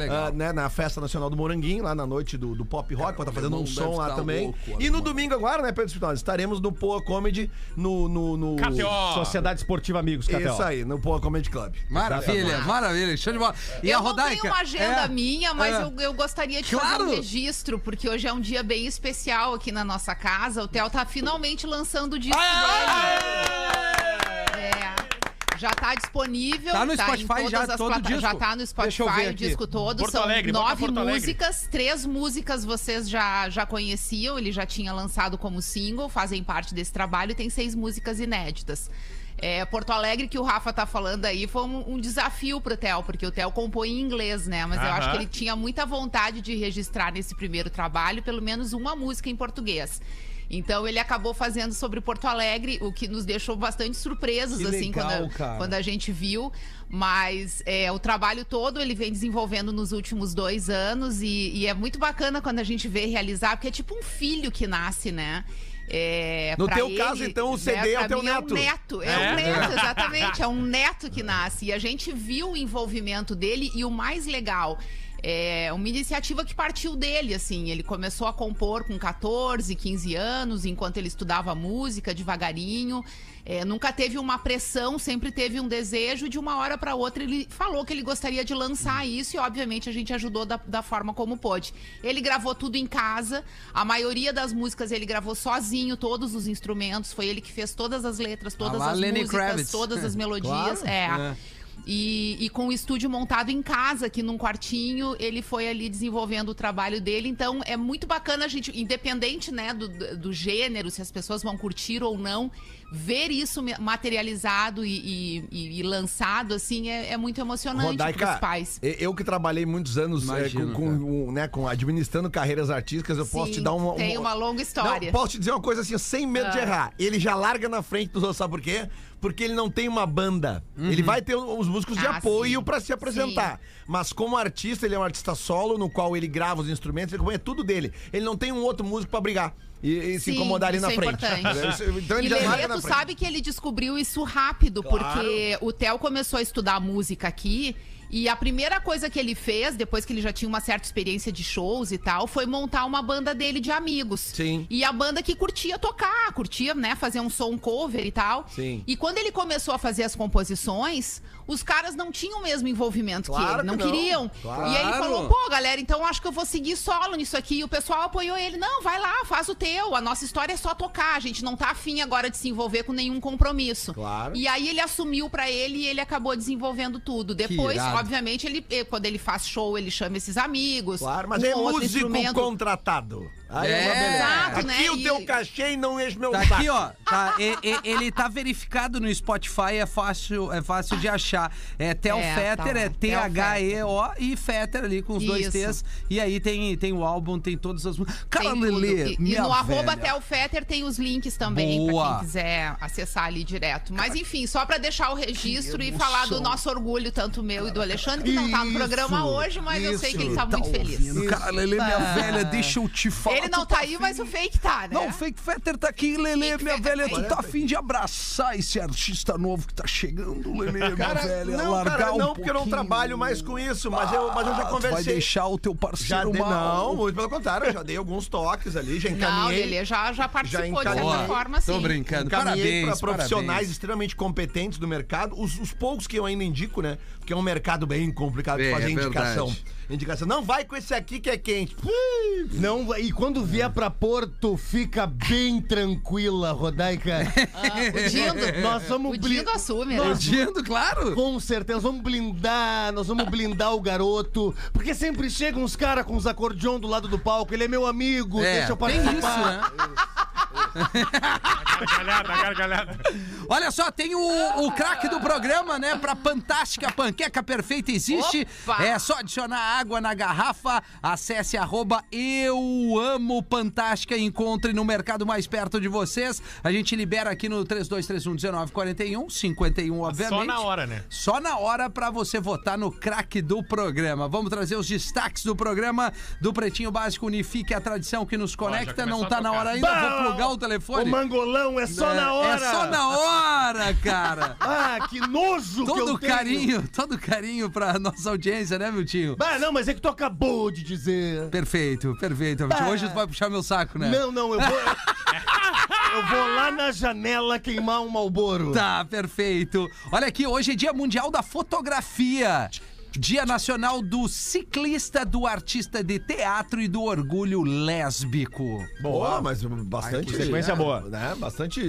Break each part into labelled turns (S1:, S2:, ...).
S1: ah, né, na Festa Nacional do Moranguinho, lá na noite do, do pop rock, pra tá fazendo um som lá
S2: tá
S1: também.
S2: louco
S1: e no domingo agora, né, Pedro Espinosa, estaremos no Poa Comedy, no... no, no...
S3: KTO.
S4: Sociedade Esportiva Amigos, KTO.
S1: Isso aí, no Poa Comedy Club.
S2: Maravilha, maravilha. Show de bola. E
S5: eu
S2: a Rodaica?
S5: não tenho uma agenda
S2: É,
S5: minha, mas
S2: é.
S5: eu, eu gostaria de
S2: Claro.
S5: fazer um registro, porque hoje é um dia bem especial aqui na nossa casa. O Theo tá finalmente lançando o disco dele. Já tá disponível.
S2: Tá no
S5: em
S2: Spotify
S5: todas
S2: já,
S5: as
S2: todo
S5: plata-
S2: disco?
S5: Já tá no Spotify o disco todo.
S3: Porto
S5: São
S3: Alegre,
S5: nove
S3: Porto Alegre.
S5: músicas. Três músicas vocês já, já conheciam, ele já tinha lançado como single, fazem parte desse trabalho, e tem seis músicas inéditas. É, Porto Alegre, que o Rafa tá falando aí, foi um, um desafio pro Theo, porque o Theo compõe em inglês, né? Mas eu acho que ele tinha muita vontade de registrar nesse primeiro trabalho pelo menos uma música em português. Então ele acabou fazendo sobre Porto Alegre, o que nos deixou bastante surpresos,
S2: Que
S5: assim,
S2: legal,
S5: quando,
S2: cara.
S5: quando a gente viu. Mas é, o trabalho todo ele vem desenvolvendo nos últimos dois anos e, e é muito bacana quando a gente vê realizar, porque é tipo um filho que nasce, né? É,
S1: No teu
S5: ele,
S1: caso, então, o CD é
S5: pra
S1: o teu neto.
S5: É um neto, é,
S3: É?
S5: um neto, exatamente. É um neto que nasce. E a gente viu o envolvimento dele e o mais legal. É uma iniciativa que partiu dele, assim. Ele começou a compor com 14, 15 anos, enquanto ele estudava música devagarinho. É, nunca teve uma pressão, sempre teve um desejo. De uma hora para outra, ele falou que ele gostaria de lançar isso e, obviamente, a gente ajudou da, da forma como pôde. Ele gravou tudo em casa. A maioria das músicas ele gravou sozinho, todos os instrumentos. Foi ele que fez todas as letras, todas
S2: Ah lá,
S5: as
S2: Lenny
S5: músicas,
S2: Kravitz.
S5: todas as melodias.
S1: Claro.
S5: é. E, e com o estúdio montado em casa, aqui num quartinho, ele foi ali desenvolvendo o trabalho dele. Então é muito bacana a gente, independente né, do, do gênero, se as pessoas vão curtir ou não, ver isso materializado e, e- e- lançado, assim, é, é muito emocionante para os pais.
S1: eu que trabalhei muitos anos é,
S2: Imagino,
S1: com, com, né, com administrando carreiras artísticas, eu posso
S5: Sim,
S1: te dar uma.
S5: tem uma longa história.
S1: Não, posso te dizer uma coisa assim, sem medo de
S5: Ah.
S1: errar. Ele já larga na frente dos outros, sabe por quê? Porque ele não tem uma banda. Ele vai ter os músicos de
S5: Ah,
S1: apoio
S5: sim.
S1: pra se apresentar. Mas como artista, ele é um artista solo, no qual ele grava os instrumentos, ele é tudo dele. Ele não tem um outro músico pra brigar e, e se
S5: Sim,
S1: incomodar ali na
S5: é
S1: frente.
S5: importante.
S1: Então ele
S5: e
S1: já
S5: Lelê, tu
S1: frente.
S5: sabe que ele descobriu isso rápido, porque o Theo começou a estudar música aqui. E a primeira coisa que ele fez, depois que ele já tinha uma certa experiência de shows e tal, foi montar uma banda dele de amigos.
S1: Sim.
S5: E a banda que curtia tocar, curtia, né, fazer um som cover e tal.
S1: Sim.
S5: E quando ele começou a fazer as composições, os caras não tinham o mesmo envolvimento
S1: Claro
S5: que ele,
S1: que
S5: não,
S1: não.
S5: queriam.
S1: Claro.
S5: E aí ele falou, pô, galera, então acho que eu vou seguir solo nisso aqui. E o pessoal apoiou ele. Não, vai lá, faz o teu. A nossa história é só tocar. A gente não tá afim agora de se envolver com nenhum compromisso.
S1: Claro.
S5: E aí ele assumiu pra ele e ele acabou desenvolvendo tudo. Depois. Obviamente, ele, eh, quando ele faz show, ele chama esses amigos.
S1: Claro, mas é músico contratado. Aí
S2: É.
S1: uma beleza.
S5: Exato,
S1: Aqui
S5: né?
S1: o
S5: E-
S1: teu cachê e não enche meu
S2: Tá
S1: saco.
S2: aqui, ó. Tá, e- e- ele tá verificado no Spotify, é fácil, é fácil de achar. É Theo
S5: É,
S2: Fetter,
S5: tá
S2: é T-H-E-O e Fetter ali com os dois
S5: Isso.
S2: T's. E aí tem, tem o álbum, tem todas as músicas. Cara. Lelê,
S5: E, e no arroba. Theo Fetter tem os links também,
S2: Boa.
S5: pra quem quiser acessar ali direto. Mas enfim, só pra deixar o registro e falar do nosso orgulho, tanto meu e do Alexandre, que não tá no
S1: Isso,
S5: programa hoje, mas eu sei que ele tá
S2: Tá
S5: muito feliz.
S2: ouvindo? Cara, Lelê, minha velha, deixa eu te falar.
S5: Ele não
S2: tu
S5: tá aí, mas o fake tá, né?
S2: Não, o Fake Fetter tá aqui, Lelê,
S5: Fake
S2: minha
S5: Fetter
S2: velha.
S5: tá
S2: Tu tá afim de abraçar esse artista novo que tá chegando, Lelê, minha velha.
S1: não,
S2: largar
S1: cara,
S2: um
S1: não, porque eu não trabalho mais com isso, mas eu, mas eu já
S2: Ah, tu
S1: conversei.
S2: vai deixar o teu
S1: Já
S2: parceiro mal.
S1: não, muito pelo contrário, eu já dei alguns toques ali, já
S5: Não,
S1: encaminhei.
S5: ele já, já participou de
S1: encaminhei.
S5: certa forma, sim.
S2: Tô brincando.
S1: Encaminhei
S2: Parabéns,
S1: para profissionais
S2: parabéns.
S1: extremamente competentes do mercado. Os, os poucos que eu ainda indico, né? Porque é um mercado bem complicado de fazer
S2: é
S1: indicação.
S2: verdade.
S1: Indicação. Não vai com esse aqui que é quente.
S4: Não, e quando vier pra Porto, fica bem tranquila, Rodaica.
S5: O Dindo.
S4: Nós vamos
S5: O Dindo assume, né?
S4: Nós-
S2: Dindo, claro.
S4: Com certeza, vamos blindar, nós vamos blindar o garoto. Porque sempre chegam uns caras com os acordeon do lado do palco. Ele é meu amigo,
S2: É,
S4: deixa eu
S2: tem
S4: participar.
S2: isso, né?
S3: Gargalhada, gargalhada.
S2: Olha só, tem o, o craque do programa, né? Pra Fantástica Panqueca Perfeita existe.
S5: Opa!
S2: É só adicionar água na garrafa. Acesse arroba Eu Amo Fantástica e encontre no mercado mais perto de vocês. A gente libera aqui no 3231-1941, 51, obviamente.
S3: Só na hora, né?
S2: Só na hora pra você votar no craque do programa. Vamos trazer os destaques do programa do Pretinho Básico Unifique, a tradição que nos conecta. Não tá na hora ainda, vou plugar o
S4: O
S2: telefone.
S4: mangolão não, é só na hora.
S2: É só na hora, cara.
S4: Ah, que nojo que
S2: Todo
S4: eu tenho.
S2: carinho, todo carinho pra nossa audiência, né, meu tio?
S4: Ah, não, mas é que tu acabou de dizer.
S2: Perfeito, perfeito.
S4: Bah.
S2: Hoje tu vai puxar meu saco, né?
S4: Não, não, eu vou. eu vou lá na janela queimar um malboro.
S2: Tá, perfeito. Olha aqui, hoje é Dia Mundial da Fotografia. Dia Nacional do Ciclista, do Artista de Teatro e do Orgulho Lésbico.
S1: Boa, mas bastante.
S3: sequência
S1: é,
S3: boa.
S1: Né? Bastante.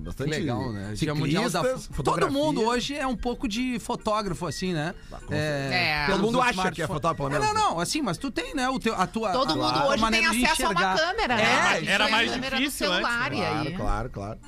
S1: bastante
S2: Legal, né? Dia Mundial da Todo mundo hoje é um pouco de fotógrafo, assim, né?
S5: É.
S2: pelos
S1: Todo mundo acha que é fotógrafo, pelo
S2: É,
S1: menos.
S2: Não, não, assim, mas tu tem, né? O teu, a tua.
S5: Todo
S2: a,
S5: mundo hoje tem acesso a uma câmera, né?
S2: É,
S3: era
S5: é
S3: mais difícil antes,
S5: celular, e
S1: Claro,
S5: aí?
S1: claro, claro.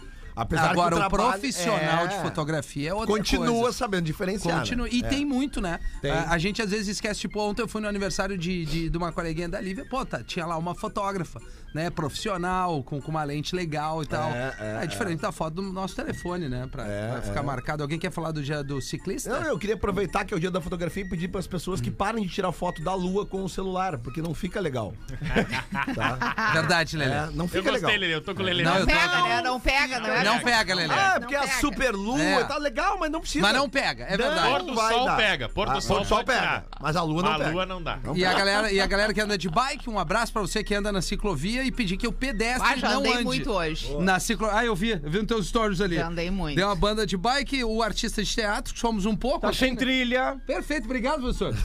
S1: Apesar
S2: Agora,
S1: que
S2: o
S1: trabalho-
S2: profissional
S1: é,
S2: de fotografia é outra
S1: Continua
S2: coisa.
S1: sabendo diferenciar. né?
S2: Continua. E
S1: É.
S2: tem muito, né?
S1: Tem.
S2: A, a gente às vezes esquece, tipo, ontem eu fui no aniversário de, de, de uma coleguinha da Lívia, pô, tá, tinha lá uma fotógrafa, né? Profissional, com, com uma lente legal e tal.
S1: É, é,
S2: diferente da foto do nosso telefone, né? Pra,
S1: É,
S2: pra ficar
S1: é.
S2: marcado. Alguém quer falar do dia do ciclista?
S1: Não, eu queria aproveitar que é o dia da fotografia e pedir para as pessoas que parem de tirar foto da lua com o celular, porque não fica legal. tá?
S2: Verdade, Lelê.
S1: É, não
S3: Eu
S1: fica
S3: gostei,
S1: legal.
S3: Lelê. Eu tô com o Lelê.
S2: Não, eu tô-
S5: Pega, né? Não pega, não é?
S2: Não pega, Lelê.
S1: Ah,
S5: Não
S1: porque é a super lua
S2: É.
S1: tá legal, mas não precisa.
S2: Mas não pega, é
S1: Não
S2: verdade.
S3: Pôr do
S1: vai
S3: sol
S1: dar.
S3: pega, pôr do
S1: Ah,
S3: sol
S1: sol pega, mas a lua não
S3: a
S1: pega.
S3: lua não dá.
S1: Não
S2: E a, galera, e a galera que anda de bike, um abraço pra você que anda na ciclovia e pedir que o pedestre
S5: Ah, já
S2: não
S5: andei
S2: ande.
S5: muito hoje.
S2: Na ciclo... Ah, eu vi, eu vi nos teus stories ali.
S5: Já andei muito.
S2: Tem uma banda de bike, o artista de teatro, que somos um pouco.
S4: Tá sem
S2: né?
S4: trilha.
S2: Perfeito, obrigado, professor.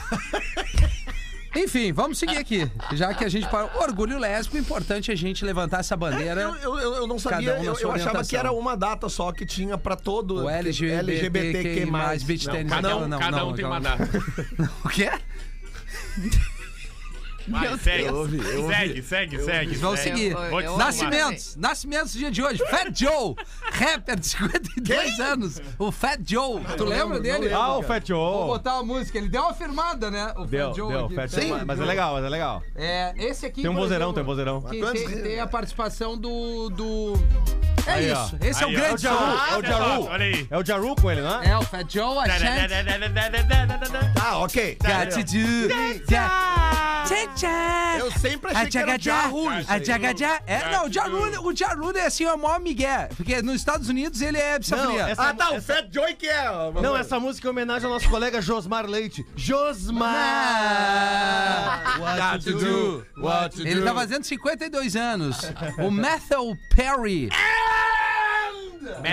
S2: Enfim, vamos seguir aqui. Já que a gente parou. Orgulho lésbico, importante a gente levantar essa bandeira.
S1: Eu, eu, eu- eu não sabia,
S2: um
S1: eu, eu achava que era uma data só que tinha pra todo
S2: O LGBTQ+, beach
S3: Não,
S2: tênis.
S3: cada um,
S2: não,
S3: cada
S2: não,
S3: um tem
S2: aquela
S3: uma
S2: não.
S3: data.
S2: O quê?
S3: Vai, segue.
S1: Eu ouvi, eu ouvi.
S3: Segue, segue, segue.
S2: Vamos
S3: segue.
S2: seguir.
S5: Eu-
S3: Vou
S5: eu-.
S2: Nascimentos. Nascimentos do dia de hoje. Fat Joe. Rapper de 52 anos. O Fat Joe. Tu lembra dele?
S4: Ah, o Fat
S2: Vou
S4: Joe.
S2: botar a música. Ele deu uma firmada, né? O
S4: Deu,
S2: Fat Joe.
S4: deu,
S2: aqui.
S4: Fat
S2: Sim.
S4: Joe. Mas é legal, mas é legal.
S2: É, esse aqui.
S4: Tem um vozeirão, tem um vozeirão.
S2: tem, tem a participação do. do... É
S4: Aí, ó.
S2: isso. Esse é o
S3: Aí, ó.
S2: grande
S4: É Jaru, é o Jaru.
S3: Olha aí.
S4: É o Jaru com ele, não é?
S2: É o Fat Joe, a.
S1: Tá, ok.
S2: Got to do. Tchá,
S1: Eu sempre achei que era Jaru.
S2: a. É, não, o Jaru, o Jaru é assim, é o maior migué. Porque nos Estados Unidos ele é psicofonia.
S4: Não, essa-
S1: Ah, tá, o Fat Joy que é.
S4: Não, essa música é homenagem ao nosso colega Josmar Leite. Josmar!
S2: Got to do.
S4: What to
S2: Ele
S4: do.
S2: tá fazendo 52 anos. O Matthew Perry.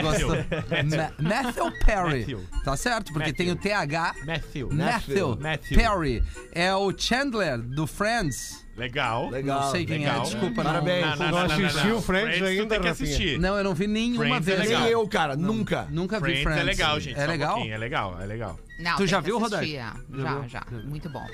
S3: Matthew.
S2: Ma- Matthew Perry.
S3: Matthew.
S2: Tá certo, porque
S3: Matthew.
S2: tem o TH.
S3: Matthew.
S2: Matthew,
S3: Matthew.
S2: Perry. É o Chandler do Friends.
S3: Legal.
S1: Legal.
S2: não sei quem é,
S3: legal.
S2: desculpa.
S1: Parabéns.
S2: Não,
S4: Não assistiu Friends
S3: tu
S4: ainda,
S3: tem que assistir.
S2: não, eu não vi nenhuma
S3: Friends é
S2: vez.
S3: legal.
S1: Nem eu, cara, nunca.
S2: Nunca vi
S3: Friends
S2: Friends.
S3: é legal, gente.
S2: É
S3: um
S2: legal?
S3: pouquinho, É legal, é legal.
S5: Não,
S2: Tu já viu, Rodaica?
S5: é.
S2: Já
S5: Já, já. Muito bom.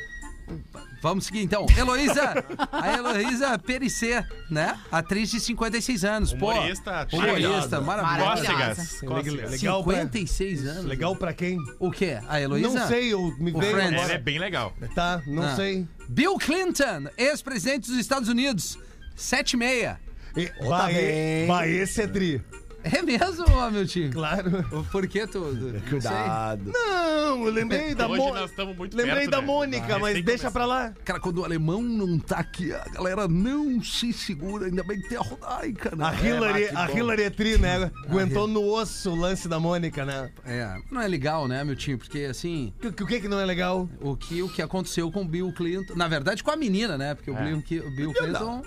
S2: Vamos seguir então. Heloísa, a Heloísa Perissé, né? Atriz de 56 anos. Pô,
S3: Humorista,
S2: humorista, maravilhosa.
S3: Cócegas.
S4: Legal, legal pra,
S2: 56 anos.
S4: legal pra quem?
S2: O quê? A Heloísa?
S4: Não sei, eu me
S2: O
S4: veio agora.
S3: é bem legal.
S4: Tá, não
S2: Ah.
S4: sei.
S2: Bill Clinton, ex-presidente dos Estados Unidos. 76.
S4: E,
S1: tá
S4: vai,
S1: bem.
S4: vai, esse é tri.
S2: É mesmo, ó, meu tio?
S4: Claro.
S2: Por que tu? não sei.
S1: Cuidado.
S4: Não, eu lembrei da
S3: Hoje
S4: Mônica.
S3: nós estamos muito
S4: Lembrei
S3: perto,
S4: da
S3: né?
S4: Mônica,
S3: Ah,
S4: mas
S3: recém
S4: deixa pra lá.
S2: Cara, quando o alemão não tá aqui, a galera não se segura. Ainda bem que tem a Rodaica, né?
S4: A Hillary,
S1: mas que
S4: a
S1: bom.
S4: Hillary é tri, né? Aguentou no osso o lance da Mônica, né?
S2: É, não é legal, né, meu tio? Porque assim,
S4: O que, o que que não é legal?
S2: o que, o que aconteceu com o Bill Clinton. Na verdade, com a menina, né? Porque o
S3: É.
S2: Bill, o Bill Clinton.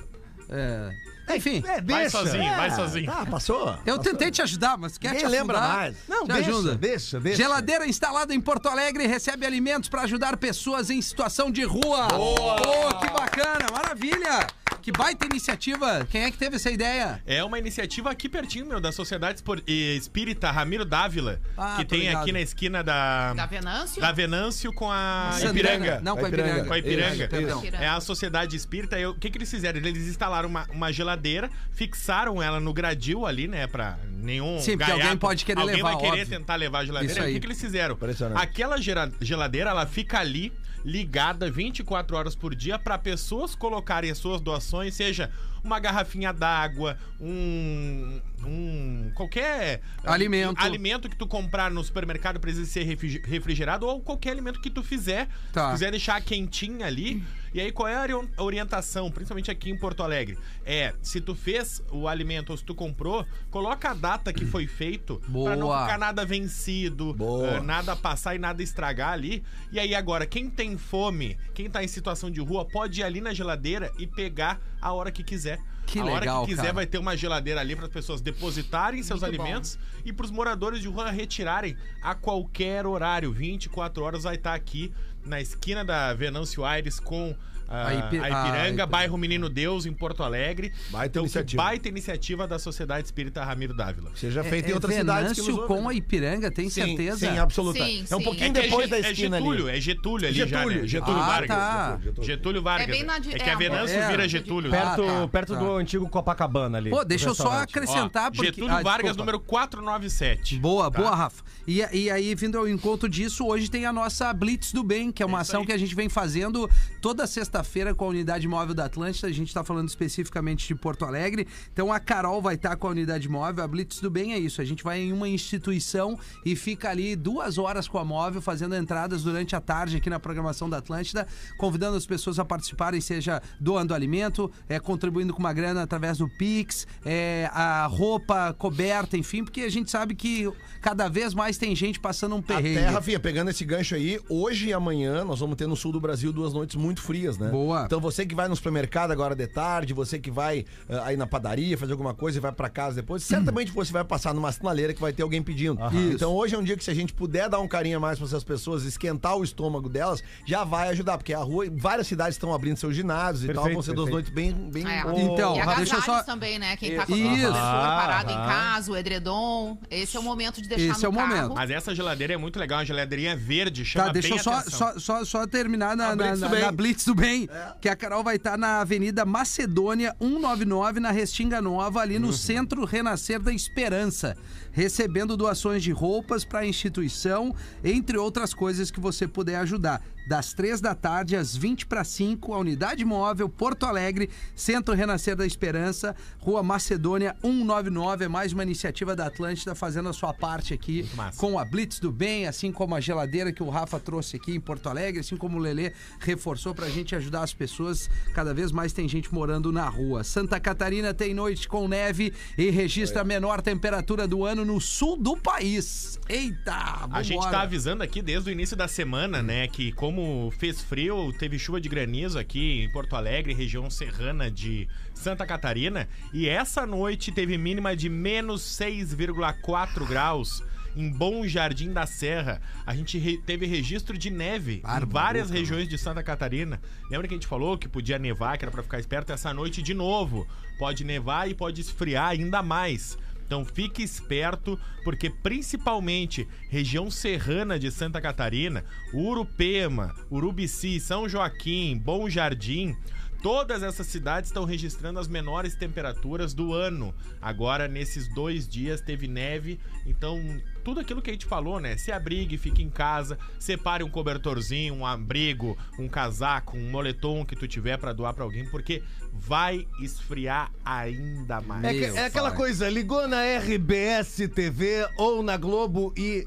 S2: É, enfim,
S4: É,
S3: Vai
S4: deixa.
S3: sozinho, vai
S1: É,
S3: sozinho.
S1: Tá, passou?
S2: eu tentei te ajudar, mas quer
S1: Ninguém
S2: te
S1: lembra
S2: afundar?
S1: mais.
S4: Não,
S2: te
S4: deixa,
S2: ajuda.
S4: deixa, deixa.
S2: Geladeira instalada em Porto Alegre recebe alimentos para ajudar pessoas em situação de rua. Boa! que bacana, maravilha! Que baita iniciativa. Quem é que teve essa ideia?
S3: É uma iniciativa aqui pertinho, meu, da Sociedade Espor- eh, Espírita Ramiro Dávila,
S2: Ah,
S3: que tem
S2: ligado.
S3: aqui na esquina da,
S5: Da Venâncio?
S3: da Venâncio com a. Ipiranga.
S2: Não, com a
S1: Ipiranga.
S2: Ipiranga.
S3: Com a Ipiranga.
S2: Isso.
S5: Ipiranga.
S3: É a Sociedade Espírita. E o que, que eles fizeram? Eles instalaram uma, uma geladeira, fixaram ela no gradil ali, né? Pra nenhum.
S2: Sim, porque alguém pode querer
S3: alguém
S2: levar,
S3: vai querer
S2: óbvio.
S3: tentar levar a geladeira.
S2: Isso aí.
S3: o que, que eles fizeram?
S1: Impressionante.
S3: Aquela geladeira, ela fica ali ligada 24 horas por dia para pessoas colocarem as suas doações, seja uma garrafinha d'água, um. um qualquer
S2: Alimento.
S3: alimento que tu comprar no supermercado precisa ser refri- refrigerado ou qualquer alimento que tu fizer.
S2: Tá.
S3: Se quiser deixar quentinho ali. E aí, qual é a ori- a orientação, principalmente aqui em Porto Alegre? É, se tu fez o alimento ou se tu comprou, coloca a data que foi feito pra não ficar nada vencido,
S1: Boa.
S3: eh, nada passar e nada estragar ali. E aí, agora, quem tem fome, quem tá em situação de rua, pode ir ali na geladeira e pegar a hora que quiser.
S2: Que
S3: a hora
S2: legal,
S3: que quiser
S2: cara.
S3: vai ter uma geladeira ali para as pessoas depositarem seus
S5: Muito bom.
S3: alimentos e para os moradores de rua retirarem a qualquer horário. 24 horas vai estar aqui na esquina da Venâncio Aires com ah,
S2: A
S3: a,
S2: Ipi-
S3: Ipiranga,
S2: a-
S3: bairro Menino Deus, em Porto Alegre.
S1: Baita
S3: então,
S1: iniciativa.
S3: baita iniciativa da Sociedade Espírita Ramiro Dávila.
S1: Seja
S2: É,
S1: feito em
S2: é
S1: outras cidades que
S2: Venâncio com a Ipiranga, tem
S1: Sim,
S2: certeza?
S1: Sim, absoluta.
S5: Sim,
S1: é um pouquinho
S3: É é
S1: depois da
S3: é
S1: esquina
S3: Getúlio,
S1: ali.
S3: é Getúlio ali já,
S1: Getúlio,
S3: né?
S1: Getúlio
S2: Ah,
S3: Vargas.
S2: tá.
S3: Getúlio Vargas.
S5: É bem na
S3: É que
S5: é,
S3: a Venâncio
S2: é,
S3: vira
S5: é.
S3: Getúlio.
S4: Perto,
S2: Ah, tá,
S4: perto
S2: tá.
S4: do antigo Copacabana ali.
S2: Pô, deixa eu só acrescentar,
S3: Ó,
S2: porque...
S3: Getúlio
S2: Ah,
S3: Vargas, número 497.
S2: Boa,
S3: Tá?
S2: boa, Rafa. E, e aí, vindo ao encontro disso, hoje tem a nossa Blitz do Bem, que é uma
S3: É
S2: ação que a gente vem fazendo toda sexta-feira com a unidade móvel da Atlântida. A gente está falando especificamente de Porto Alegre. Então a Carol vai estar com a unidade móvel. A Blitz do Bem é isso. A gente vai em uma instituição e fica ali duas horas com a móvel, fazendo entradas durante a tarde aqui na programação da Atlântida, convidando as pessoas a participarem, seja doando alimento, é, contribuindo com uma grana através do Pix, é, a roupa coberta, enfim, porque a gente sabe que cada vez mais tem gente passando um perrengue.
S1: Até, Rafinha, pegando esse gancho aí, hoje e amanhã nós vamos ter no sul do Brasil duas noites muito frias, né?
S2: Boa.
S1: Então você que vai no supermercado agora de tarde, você que vai ah, aí na padaria fazer alguma coisa e vai pra casa depois, certamente você vai passar numa sinaleira que vai ter alguém pedindo.
S2: Isso.
S1: Então hoje é um dia que se a gente puder dar um carinho a mais pra essas pessoas, esquentar o estômago delas, já vai ajudar, porque a rua, várias cidades estão abrindo seus ginásios e tal,
S4: Perfeito,
S1: vão ser duas
S4: perfeito.
S1: noites bem, bem
S5: É.
S2: Então,
S5: e
S2: Rafa, deixa eu só-
S5: também, né? Quem tá com
S2: Isso.
S5: o cobertor
S4: Ah,
S5: parado em
S4: ah.
S5: casa, o edredom. Esse é o momento de deixar
S2: Esse
S5: no
S2: é o
S5: carro.
S2: momento.
S3: Mas essa geladeira é muito legal, uma geladeirinha verde, chama
S2: Tá, deixa
S3: bem
S2: eu só,
S3: atenção.
S2: só, só, só terminar na, na, na- na Blitz do Bem, que a Carol vai estar na Avenida Macedônia 199, na Restinga Nova, ali no
S3: Uhum.
S2: Centro Renascer da Esperança, recebendo doações de roupas para a instituição, entre outras coisas que você puder ajudar. Das três da tarde às 20 para 5, a Unidade Móvel, Porto Alegre, Centro Renascer da Esperança, Rua Macedônia 199, é mais uma iniciativa da Atlântida fazendo a sua parte aqui com a Blitz do Bem, assim como a geladeira que o Rafa trouxe aqui em Porto Alegre, assim como o Lelê reforçou pra gente ajudar as pessoas. Cada vez mais tem gente morando na rua. Santa Catarina tem noite com neve e registra a menor temperatura do ano no sul do país. Eita,
S3: A gente
S2: vambora.
S3: tá avisando aqui desde o início da semana, né, que como fez frio, teve chuva de granizo aqui em Porto Alegre, região serrana de Santa Catarina, e essa noite teve mínima de menos 6,4 graus. Em Bom Jardim da Serra, a gente re- teve registro de neve em
S2: Bárbaro,
S3: várias
S2: cara.
S3: regiões de Santa Catarina. Lembra que a gente falou que podia nevar, que era pra ficar esperto? Essa noite de novo pode nevar e pode esfriar ainda mais. Então fique esperto, porque principalmente região serrana de Santa Catarina, Urupema, Urubici, São Joaquim, Bom Jardim, todas essas cidades estão registrando as menores temperaturas do ano. Agora, nesses dois dias, teve neve, então tudo aquilo que a gente falou, né? Se abrigue, fique em casa, separe um cobertorzinho, um abrigo, um casaco, um moletom que tu tiver pra doar pra alguém, porque vai esfriar ainda mais.
S4: É, que- é aquela coisa, ligou na RBS TV ou na Globo e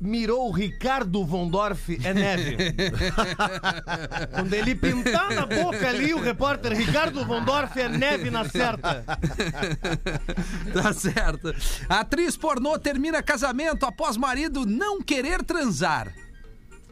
S4: mirou o Ricardo Vondorf, é neve. Quando ele pintar na boca ali, o repórter Ricardo Vondorf é neve na certa.
S2: Tá certo. Atriz pornô termina casamento após marido não querer transar.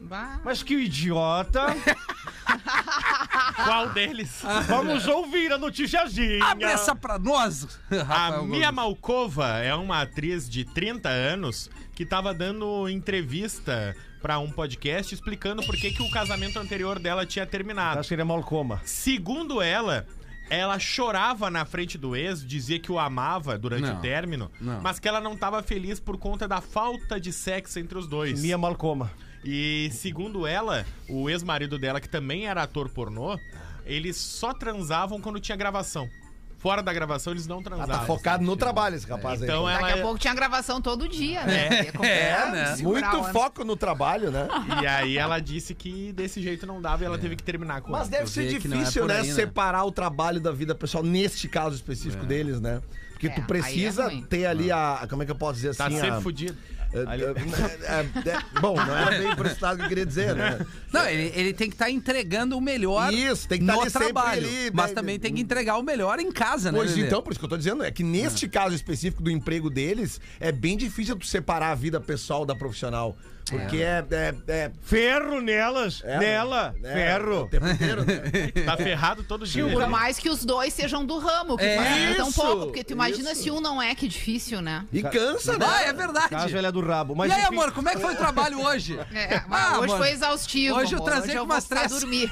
S5: Bah.
S4: Mas que idiota.
S3: Qual deles?
S4: Vamos ouvir a noticiazinha.
S2: Abre essa pra nós,
S3: A
S2: Rafael
S3: Mia
S2: Gomes.
S3: Malkova é uma atriz de 30 anos que tava dando entrevista pra um podcast explicando por que, que o casamento anterior dela tinha terminado.
S4: Acho que ele é malcoma.
S3: Segundo ela, ela chorava na frente do ex, dizia que o amava durante
S2: Não,
S3: o término,
S2: não.
S3: mas que ela não tava feliz por conta da falta de sexo entre os dois.
S4: Minha malcoma.
S3: E segundo ela, o ex-marido dela, que também era ator pornô, eles só transavam quando tinha gravação. fora da gravação eles não
S1: Ah,
S3: transavam.
S1: tá focado no trabalho esse rapaz aí.
S3: Então ela
S5: Daqui a pouco tinha gravação todo dia, né?
S2: É, né?
S1: Muito foco no trabalho, né?
S3: E aí ela disse que desse jeito não dava e ela teve que terminar com
S1: Mas deve ser
S2: é
S1: difícil,
S2: por
S1: né,
S2: aí, né?
S1: separar o trabalho da vida pessoal, neste caso específico deles, né? Porque
S5: É,
S1: tu precisa
S5: é
S1: ter ali a. Como é que eu posso dizer
S3: Tá
S1: assim?
S3: sempre
S1: a,
S3: fudido.
S1: é, é, é, bom, não era bem por esse lado que eu queria dizer, né?
S2: Não, ele, ele tem que estar entregando o melhor
S1: Isso, tem que tá
S2: no trabalho.
S1: ali,
S2: mas
S1: né?
S2: também tem que entregar o melhor em casa, né?
S1: Pois então, por isso que eu tô dizendo, é que neste caso específico do emprego deles, é bem difícil tu separar a vida pessoal da profissional. Porque é. é, é,
S4: Ferro nelas,
S1: é,
S4: nela,
S1: é,
S4: ferro.
S1: Inteiro, né?
S3: Tá ferrado todo dia.
S5: Por mais que os dois sejam do ramo, que
S2: É
S1: isso,
S5: pouco. Porque tu imagina
S1: isso.
S5: se um não é, que difícil, né?
S1: E cansa, né?
S2: Ah, é verdade.
S4: Caso ele é do rabo. Mas
S2: e aí,
S4: enfim,
S2: amor, como é que foi o trabalho hoje?
S5: É, mas
S2: Ah,
S5: hoje
S2: mano.
S5: foi exaustivo.
S2: Hoje eu
S5: amor. Hoje
S2: com
S5: eu
S2: umas três.
S5: dormir.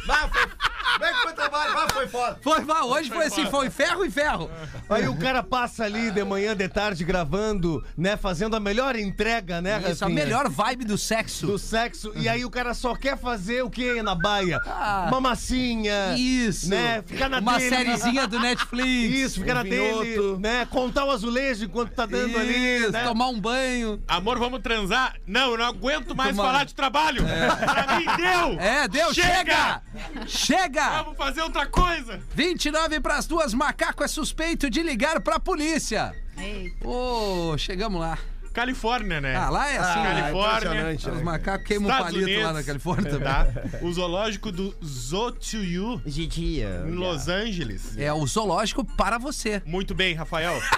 S1: Foi, como é que foi o trabalho? Vá, foi foda.
S2: Foi, vai, hoje foi assim, foi ferro e ferro.
S4: Aí o cara passa ali de manhã, de tarde, gravando, né? Fazendo a melhor entrega, né,
S2: Isso, a melhor vibe do sexo.
S4: do sexo. E aí o cara só quer fazer o que na baia?
S2: Ah.
S4: Uma massinha.
S2: Isso.
S4: Né? Ficar na
S2: Uma
S4: dele.
S2: sériezinha do Netflix.
S4: Isso, ficar na dele,
S1: vinhoto.
S4: né? Contar o azulejo enquanto tá dando ali,
S2: Isso,
S4: né?
S2: tomar um banho.
S3: Amor, vamos transar? Não, eu não aguento mais falar de trabalho. Pra mim, deu!
S2: É, deu, chega!
S3: Chega!
S2: Chega!
S3: Vamos fazer outra coisa!
S2: 29 pras duas, macaco é suspeito de ligar pra polícia.
S5: Eita.
S2: Ô, chegamos lá.
S3: Califórnia, né?
S2: Ah, lá é assim,
S1: Ah,
S2: né?
S3: Califórnia.
S1: impressionante,
S2: Os
S1: né?
S2: macacos queimam um
S3: Estados
S2: palito lá
S3: Unidos.
S2: na Califórnia também.
S3: Tá? O zoológico do Zoo-to-You, em Los Angeles.
S2: É o zoológico para você.
S3: Muito bem, Rafael.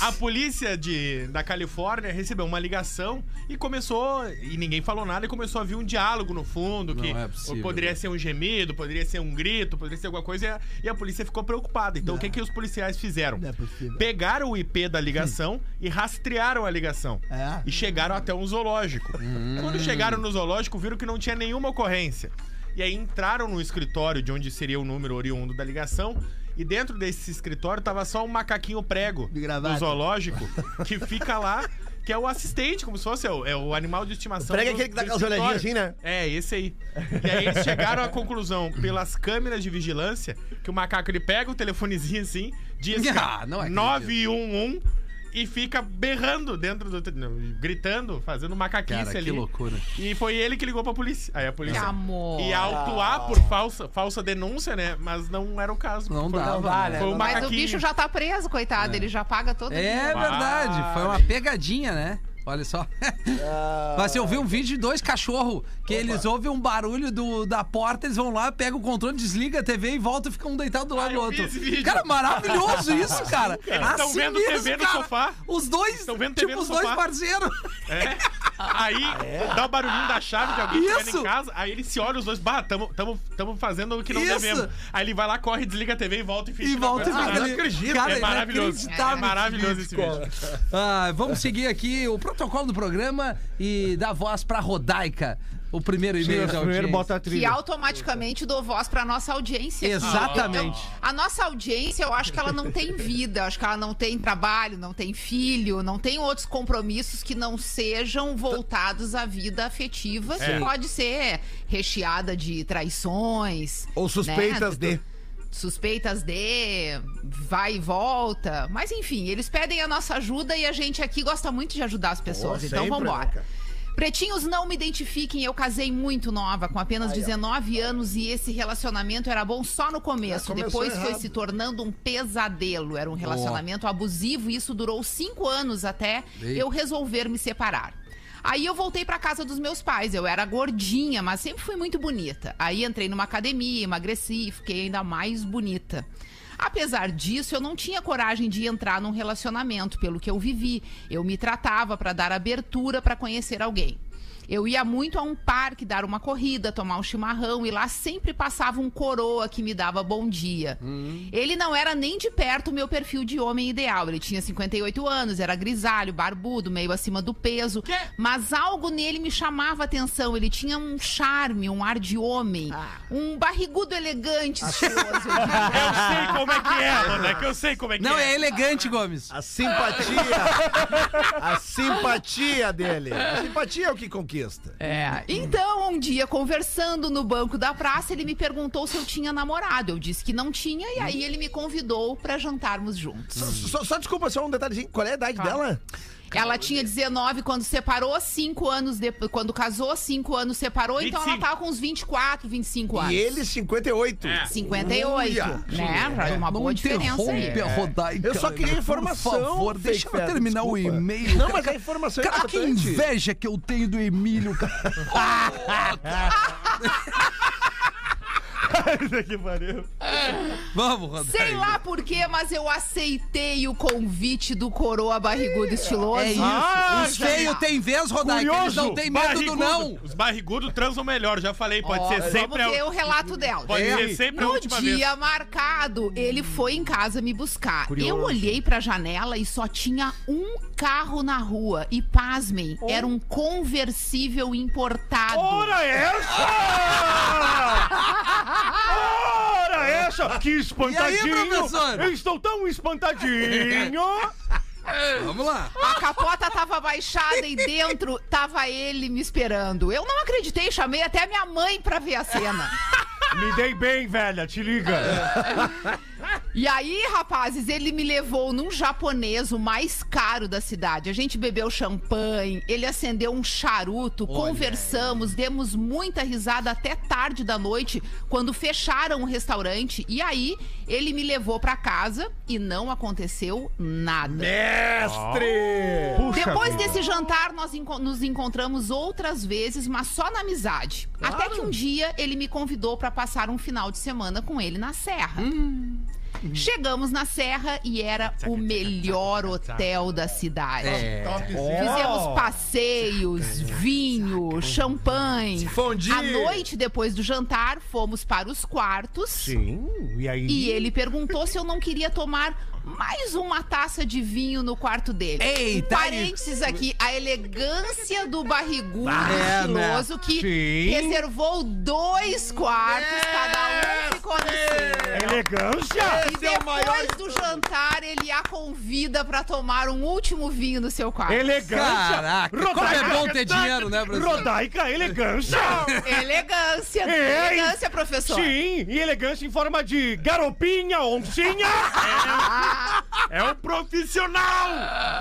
S3: A polícia de, da Califórnia recebeu uma ligação e começou. E ninguém falou nada e começou a vir um diálogo no fundo. Que
S2: Não é possível.
S3: poderia ser um gemido, poderia ser um grito, poderia ser alguma coisa. E a, e a polícia ficou preocupada. Então o que, que os policiais fizeram? Pegaram o IP da ligação e rastrearam a ligação. E chegaram até um zoológico. Quando chegaram no zoológico, viram que não tinha nenhuma ocorrência. E aí entraram no escritório de onde seria o número oriundo da ligação. E dentro desse escritório tava só um macaquinho prego do zoológico que fica lá, que é o assistente, como se fosse é o, é o animal de estimação.
S1: prego é aquele que dá aquelas olhadinhas assim, né?
S3: É, esse aí. E aí eles chegaram à conclusão, pelas câmeras de vigilância, que o macaco ele pega o telefonezinho assim, diz
S2: Ah, não acredito.
S3: 911 e fica berrando dentro do. gritando, fazendo macaquice
S2: Cara,
S3: ali.
S2: que loucura.
S3: E foi ele que ligou pra polícia. Aí a
S5: Que
S3: polícia.
S5: amor.
S3: E autuar por falsa, falsa denúncia, né? Mas não era o caso.
S2: Não
S3: foi,
S2: dava, né?
S3: Foi um
S5: Mas
S3: macaquinho.
S5: o bicho já tá preso, coitado. Ele já paga todo
S2: É
S5: dia.
S2: verdade, foi uma pegadinha, né? Olha só. Mas eu vi um vídeo de dois cachorros que eles ouvem um barulho do, da porta, eles vão lá, pegam o controle, desliga a TV e voltam e ficam um deitado do lado
S3: Ah,
S2: do outro.
S3: vi esse vídeo.
S2: Cara, maravilhoso isso, cara.
S3: Eles tão vendo TV no sofá.
S2: Os dois,
S3: Estão vendo
S2: tipo,
S3: TV no
S2: os dois
S3: sofá.
S2: parceiros.
S3: É. Aí dá o barulhinho da chave de alguém
S2: Isso.
S3: em casa. Aí ele se olha os dois, bah, tamo, tamo, tamo fazendo o que não
S2: Isso.
S3: devemos. Aí ele vai lá, corre, desliga a TV e volta e fica.
S2: E volta e
S3: Ah,
S2: fica
S3: não
S2: ali.
S3: acredito.
S2: Cara,
S3: é maravilhoso. É maravilhoso esse vídeo.
S2: Ah, vamos seguir aqui o protocolo do programa e dar voz pra Rodaica. O primeiro e-mail da
S4: Primeiro
S2: audiência.
S4: bota a
S5: Que
S4: trilha.
S5: automaticamente dou voz pra nossa audiência. aqui.
S2: Exatamente.
S5: Então, a nossa audiência, eu acho que ela não tem vida, eu acho que ela não tem trabalho, não tem filho, não tem outros compromissos que não sejam voltados à vida afetiva, que
S3: É.
S5: pode ser recheada de traições.
S1: Ou suspeitas
S5: né?
S1: de.
S5: Suspeitas de vai e volta. Mas enfim, eles pedem a nossa ajuda e a gente aqui gosta muito de ajudar as pessoas. Então vamos embora.
S1: né?
S5: Pretinhos, não me identifiquem, eu casei muito nova, com apenas 19 anos, e esse relacionamento era bom só no começo. Depois foi
S1: errado.
S5: se tornando um pesadelo. Era um relacionamento abusivo e isso durou cinco anos até
S2: Ei.
S5: eu resolver me separar. Aí eu voltei pra casa dos meus pais. Eu era gordinha, mas sempre fui muito bonita. Aí entrei numa academia, emagreci, fiquei ainda mais bonita. Apesar disso, eu não tinha coragem de entrar num relacionamento, pelo que eu vivi. Eu me tratava pra dar abertura pra conhecer alguém. Eu ia muito a um parque dar uma corrida, tomar um chimarrão e lá sempre passava um coroa que me dava bom dia. Ele não era nem de perto o meu perfil de homem ideal. Ele tinha 58 anos, era grisalho, barbudo, meio acima do peso. Mas algo nele me chamava atenção. Ele tinha um charme, um ar de homem, um barrigudo elegante, estiloso.
S3: eu sei como é que é, Rodak, eu sei como é que
S2: Não,
S3: é.
S2: é elegante, Gomes.
S1: A simpatia. a simpatia dele. A simpatia é o que conquista. Conquista.
S5: É. Então, um dia, conversando no banco da praça, ele me perguntou se eu tinha namorado. Eu disse que não tinha, e aí ele me convidou pra jantarmos juntos.
S1: Só, só- só desculpa, só um detalhezinho. Qual é a idade dela?
S5: Ela tinha 19 quando separou, 5 anos depois. Quando casou, 5 anos separou, então ela
S3: 25.
S5: tava com uns 24, 25 anos.
S1: E ele, 58.
S3: É.
S5: 58,
S1: Uia.
S5: né? Já é uma boa diferença aí.
S2: a Rodaica.
S1: Eu só queria informação.
S2: Por favor, deixa eu terminar o
S1: desculpa.
S2: e-mail.
S1: Não,
S2: cara.
S1: mas a informação é
S2: Cara, que
S1: importante.
S2: inveja que eu tenho do Emílio, cara.
S3: que pariu.
S2: Vamos, Rodaica.
S5: Sei lá por quê, mas eu aceitei o convite do coroa barrigudo estiloso.
S2: É isso.
S3: Ah,
S2: Os feios têm vez, Rodaica. Eles não têm medo do
S3: Barrigudo.
S2: não.
S3: Os barrigudos transam melhor, já falei. Pode
S5: Ó,
S3: ser
S5: vamos
S3: sempre
S5: ver
S3: a,
S5: o relato dela.
S3: pode
S2: É.
S3: ser sempre a
S5: No
S3: última
S5: dia
S3: vez.
S5: marcado, ele foi em casa me buscar. Eu olhei pra janela e só tinha um carro na rua. E pasmem, era um conversível importado.
S6: Ora essa! Ora essa! Que espantadinho!
S2: professor?
S6: Eu estou tão espantadinho!
S2: Vamos lá.
S5: A capota tava baixada e dentro tava ele me esperando. Eu não acreditei, chamei até minha mãe pra ver a cena.
S6: Me dei bem, velha, te liga.
S5: E aí, rapazes, ele me levou num japonês, o mais caro da cidade. A gente bebeu champanhe, ele acendeu um charuto, conversamos, demos muita risada até tarde da noite, quando fecharam o restaurante. E aí, ele me levou pra casa e não aconteceu nada.
S1: Mestre!
S6: Puxa
S5: Depois
S6: vida.
S5: desse jantar, nós enco- nos encontramos outras vezes, mas só na amizade. Até que um dia ele me convidou pra passar um final de semana com ele na Serra. Chegamos na Serra e era o melhor hotel da cidade.
S2: É.
S5: Fizemos passeios, vinho, champanhe.
S1: Fondue.
S5: À noite, depois do jantar, fomos para os quartos.
S6: Sim, e aí?
S5: E ele perguntou se eu não queria tomar mais uma taça de vinho no quarto dele.
S2: Eita,
S5: Parênteses aqui, a elegância do barrigudo
S2: É,
S5: estiloso que
S6: Sim.
S5: reservou dois quartos, cada um ficou no seu.
S6: Elegância!
S5: E
S1: Esse é o maior
S5: depois do jantar, ele a convida pra tomar um último vinho no seu quarto.
S6: Elegância!
S2: Caraca, como é bom ter dinheiro, né, professor?
S6: Rodaica, elegância!
S5: Elegância,
S6: Ei!
S5: elegância, professor.
S6: Sim, e elegância em forma de garopinha, oncinha!
S3: É um profissional!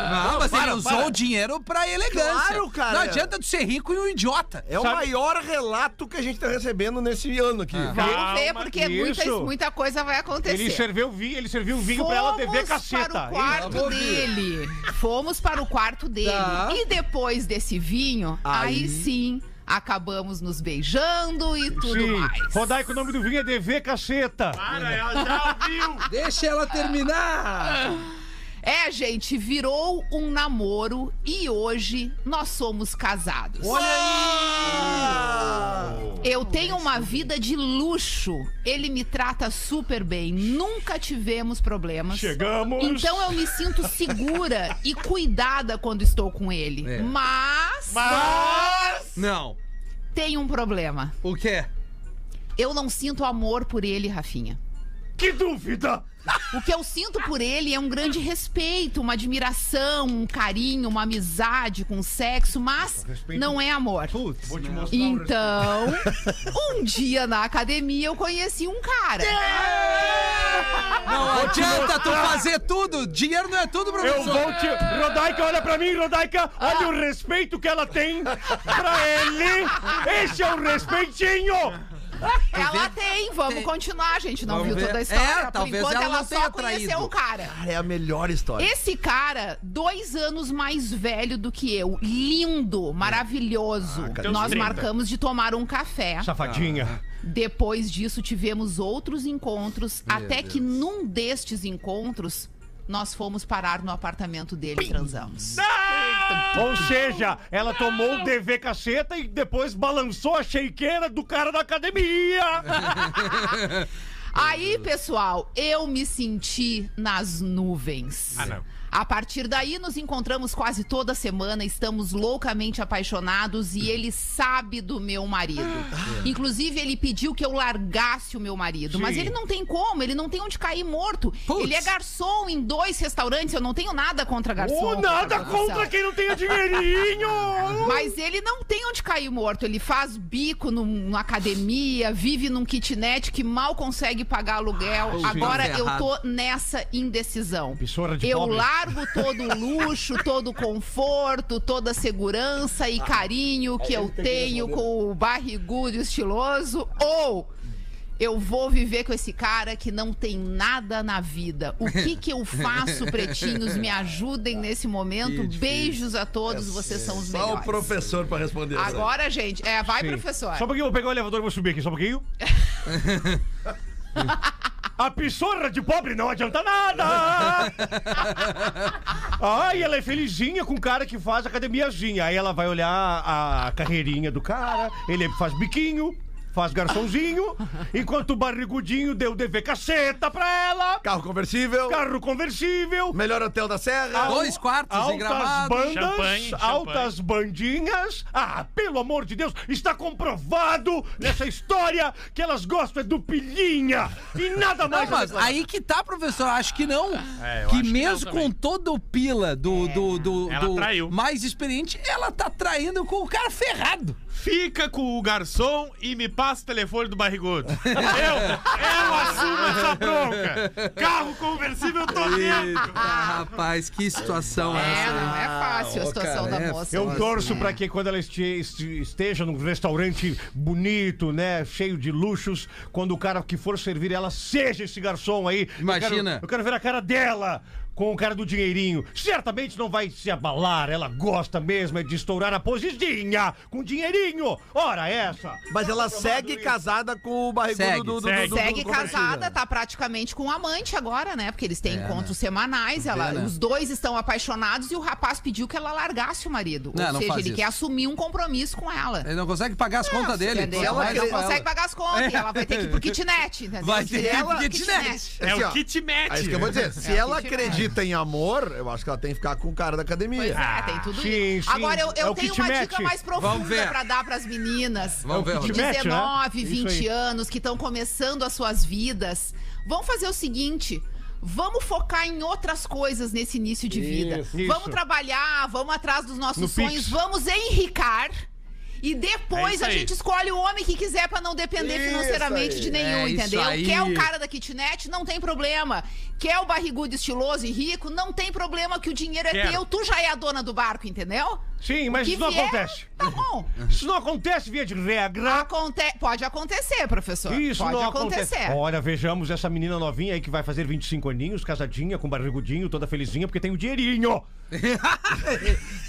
S2: Não, mas ele
S1: para,
S2: usou
S1: para.
S2: o dinheiro pra elegância.
S1: Claro, cara.
S2: Não adianta tu ser rico e um idiota.
S1: É o
S6: Sabe-
S1: maior relato que a gente tá recebendo nesse ano aqui.
S5: Vamos
S6: Calma,
S5: ver, porque muita,
S6: isso.
S5: muita coisa vai acontecer.
S6: Ele serviu vinho, ele serviu vinho pra ela beber caceta.
S5: para o quarto dele. Fomos para o quarto dele.
S2: Tá.
S5: E depois desse vinho, aí,
S1: Aí.
S5: sim, acabamos nos beijando e tudo
S6: Sim.
S5: mais.
S6: Rodaica, o nome do vinho é DV Caceta.
S3: Para, ela já ouviu!
S2: Deixa ela terminar.
S5: É, gente, virou um namoro e hoje nós somos casados.
S2: Olha aí.
S5: Eu tenho uma vida de luxo. Ele me trata super bem. Nunca tivemos problemas.
S6: Chegamos.
S5: Então eu me sinto segura e cuidada quando estou com ele.
S2: É.
S5: Mas,
S3: Mas...
S2: Não.
S5: tem um problema.
S2: O quê?
S5: Eu não sinto amor por ele, Rafinha.
S6: Que dúvida!
S5: O que eu sinto por ele é um grande respeito, uma admiração, um carinho, uma amizade com sexo, mas não é amor.
S6: Vou te mostrar
S5: Então, um dia na academia eu conheci um cara.
S2: Não adianta tu fazer tudo. Dinheiro não é tudo,
S6: Eu
S2: professor.
S6: vou te. Rodaica, olha pra mim, Rodaica. Olha o respeito que ela tem pra ele. Esse é o respeitinho.
S5: Ela tem, vamos
S2: Tem.
S5: continuar, gente. Não
S2: Vamos
S5: viu
S2: ver.
S5: toda a história.
S2: É,
S5: Por
S2: talvez
S5: enquanto
S2: ela
S5: ela só conheceu
S2: traído.
S5: o cara.
S1: Cara, é a melhor história.
S5: Esse cara, dois anos mais velho do que eu, lindo, maravilhoso.
S3: teus
S5: Nós
S3: 30.
S5: marcamos de tomar um café.
S6: Safadinha.
S5: Depois disso, tivemos outros encontros, até que num destes encontros, nós fomos parar no apartamento dele e transamos.
S6: Ou seja, ela tomou o DV caceta e depois balançou a shakeira do cara da academia.
S5: Aí, pessoal, eu me senti nas nuvens.
S3: Ah, não.
S5: A partir daí, nos encontramos quase toda semana, estamos loucamente apaixonados e ele sabe do meu marido. Inclusive, ele pediu que eu largasse o meu marido, mas ele não tem como, ele não tem onde cair morto. Ele é garçom em dois restaurantes, eu não tenho nada contra garçom.
S6: Ô, nada contra quem não tenha dinheirinho!
S5: Mas ele não tem onde cair morto. Ele faz bico num- numa academia, vive num kitnet que mal consegue pagar aluguel.
S2: Ah,
S5: Agora eu tô nessa indecisão.
S6: Pissorra de
S5: Eu
S6: pobre.
S5: largo todo o luxo, todo o conforto, toda a segurança e carinho que eu tenho com o barrigudo estiloso ou eu vou viver com esse cara que não tem nada na vida. O que que eu faço, pretinhos? Me ajudem nesse momento. Beijos a todos, vocês são os
S1: Só o
S5: melhores.
S1: professor pra responder.
S5: Agora, gente, é, vai,
S6: Sim.
S5: professor.
S6: Só um pouquinho, eu vou pegar o elevador e vou subir aqui, só um pouquinho. A pissorra de pobre não adianta nada! Ai, ela é felizinha com o cara que faz academiazinha. Aí ela vai olhar a carreirinha do cara, ele faz biquinho, faz garçomzinho, enquanto o barrigudinho deu dever caceta pra ela,
S1: Carro conversível,
S6: carro conversível,
S1: melhor hotel da Serra.
S2: Dois quartos em
S6: altas
S2: Gramado.
S6: bandas,
S3: Champanhe, champanhe.
S6: altas bandinhas. Ah, pelo amor de Deus, está comprovado nessa história que elas gostam é do pilinha e nada
S2: Não,
S6: mais.
S2: mas aí que tá, professor. Acho que não.
S3: É,
S2: que
S3: que
S2: mesmo
S3: não
S2: com todo o pila do, do, do,
S3: Ela
S2: do
S3: traiu.
S2: mais experiente, ela tá traindo com o cara ferrado.
S3: Fica com o garçom e me passa o telefone do barrigudo. Eu, eu assumo essa bronca. Carro conversível, tô dentro.
S2: Eita, rapaz, que situação é
S5: É,
S2: essa?
S5: não é fácil a situação
S2: cara,
S5: da
S2: é
S5: moça.
S6: Eu torço pra que quando ela este- este- esteja num restaurante bonito, né, cheio de luxos, quando o cara que for servir ela seja esse garçom aí. Eu
S2: Imagina.
S6: quero- Eu quero, ver a cara dela com o cara do dinheirinho. Certamente não vai se abalar, ela gosta mesmo é de estourar a posezinha com dinheirinho. Ora essa.
S1: Mas ela segue casada com o barrigudo
S2: Segue,
S1: do, do,
S3: segue.
S1: do- do
S5: Segue casada, tá praticamente com um amante agora, né? Porque eles têm
S2: É,
S5: encontros semanais. Ela,
S2: Vê, né?
S5: Os dois estão apaixonados e o rapaz pediu que ela largasse o marido.
S2: Não,
S5: Ou
S2: não
S5: seja, ele
S2: isso.
S5: quer assumir um compromisso com ela.
S2: Ele não consegue pagar as contas dele.
S5: Entendeu?
S1: Ela
S5: não consegue
S2: ela.
S5: pagar as contas. e ela vai ter que ir pro kitnet, entendeu?
S2: Vai ter que ir pro kitnet.
S3: É o
S1: ó,
S3: kitnet.
S1: É isso que eu vou dizer. Se
S5: É,
S1: ela
S5: que
S1: acredita em amor, eu acho que ela tem que ficar com o cara da academia.
S5: Pois é, tem tudo
S6: sim,
S5: isso.
S6: sim.
S5: Agora, eu, eu
S6: É
S5: tenho uma dica mais profunda pra dar pras meninas.
S2: Vamos ver,
S6: kitnet.
S5: 19,
S6: Isso
S5: 20
S6: aí.
S5: anos, que estão começando as suas vidas. Vão fazer o seguinte. Vamos focar em outras coisas nesse início de vida.
S6: Isso.
S5: Vamos
S6: Isso.
S5: trabalhar, vamos atrás dos nossos
S6: No
S5: sonhos,
S6: Pix.
S5: vamos enricar. E
S3: É
S5: depois
S3: isso
S5: a gente escolhe o homem que quiser pra não depender
S1: Isso
S5: financeiramente
S1: aí.
S5: de nenhum,
S2: É
S5: entendeu? Quer o cara da kitnet? Não tem problema. Quer o barrigudo estiloso e rico? Não tem problema que o dinheiro é
S3: Quero.
S5: teu. Tu já é a dona do barco, entendeu?
S6: Sim, mas isso não
S5: vier,
S6: acontece.
S5: Tá bom.
S6: Isso não acontece via de regra.
S5: Aconte pode acontecer, professor.
S6: Isso
S5: pode
S6: não
S5: acontecer.
S6: acontece. Olha, vejamos essa menina novinha aí que vai fazer 25 aninhos, casadinha, com barrigudinho, toda felizinha, porque tem o dinheirinho.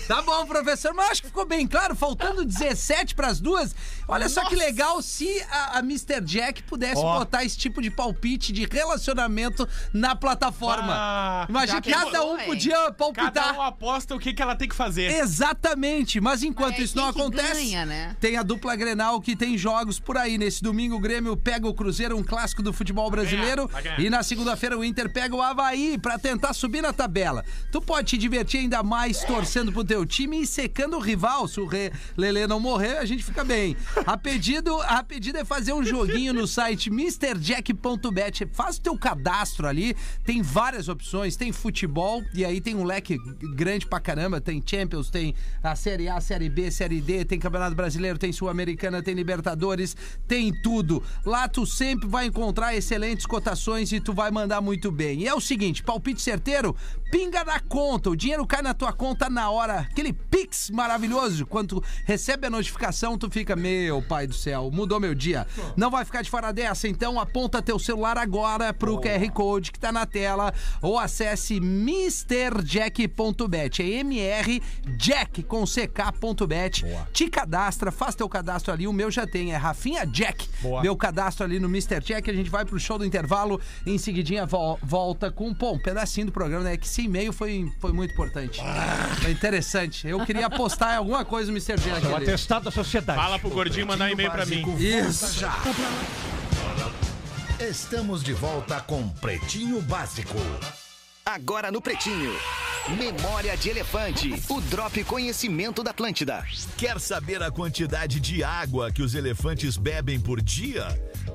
S2: Tá bom, professor, mas acho que ficou bem claro. Faltando 17 pras duas. Olha só que
S5: Nossa.
S2: legal se a, a Mr. Jack pudesse
S6: Ó.
S2: botar esse tipo de palpite de relacionamento na plataforma.
S3: Ah,
S2: Imagina, cada um podia palpitar.
S3: Cada um aposta o que, que ela tem que fazer.
S2: Exatamente, mas enquanto
S5: É,
S2: isso não acontece,
S5: ganha, né?
S2: tem a dupla Grenal que tem jogos por aí. Nesse domingo o Grêmio pega o Cruzeiro, um clássico do futebol brasileiro,
S3: vai ganhar.
S2: e na segunda-feira o Inter pega o Havaí pra tentar subir na tabela. Tu pode te divertir ainda mais torcendo pro teu time e secando o rival. Se o Re... Lelê não morrer, a gente fica bem. A pedido, a pedido é fazer um joguinho no site MrJack.bet. Faz o teu cadastro ali, tem várias opções, tem futebol e aí tem um leque grande pra caramba, tem Champions, tem a Série A, Série B, Série D, tem Campeonato Brasileiro, tem Sul-Americana, tem Libertadores, tem tudo. Lá tu sempre vai encontrar excelentes cotações e tu vai mandar muito bem. E é o seguinte, palpite certeiro, pinga na conta, o dinheiro cai na tua conta na hora, aquele Pix maravilhoso, quando tu recebe a notificação, tu fica, meu pai do céu, mudou meu dia. Não vai ficar de fora dessa, então aponta teu celular agora pro QR Code que tá na tela ou acesse MrJack.bet, é mrjack com ck.bet. Te cadastra, faz teu cadastro ali, o meu já tem, é Rafinha Jack. Meu cadastro ali no Mr. Jack, a gente vai pro show do intervalo, em seguidinha vol- volta com, pô, um pedacinho do programa, né, que esse e-mail foi, foi muito importante. Foi interessante. Eu queria apostar em alguma coisa no Mr. Jack
S6: O atestado da sociedade.
S3: Fala pro gordinho mandar um e-mail pra mim.
S2: Isso.
S7: Estamos de volta com Pretinho Básico.
S8: Agora no Pretinho.
S7: Memória de Elefante. O Drop Conhecimento da Atlântida.
S8: Quer saber a quantidade de água que os elefantes bebem por dia?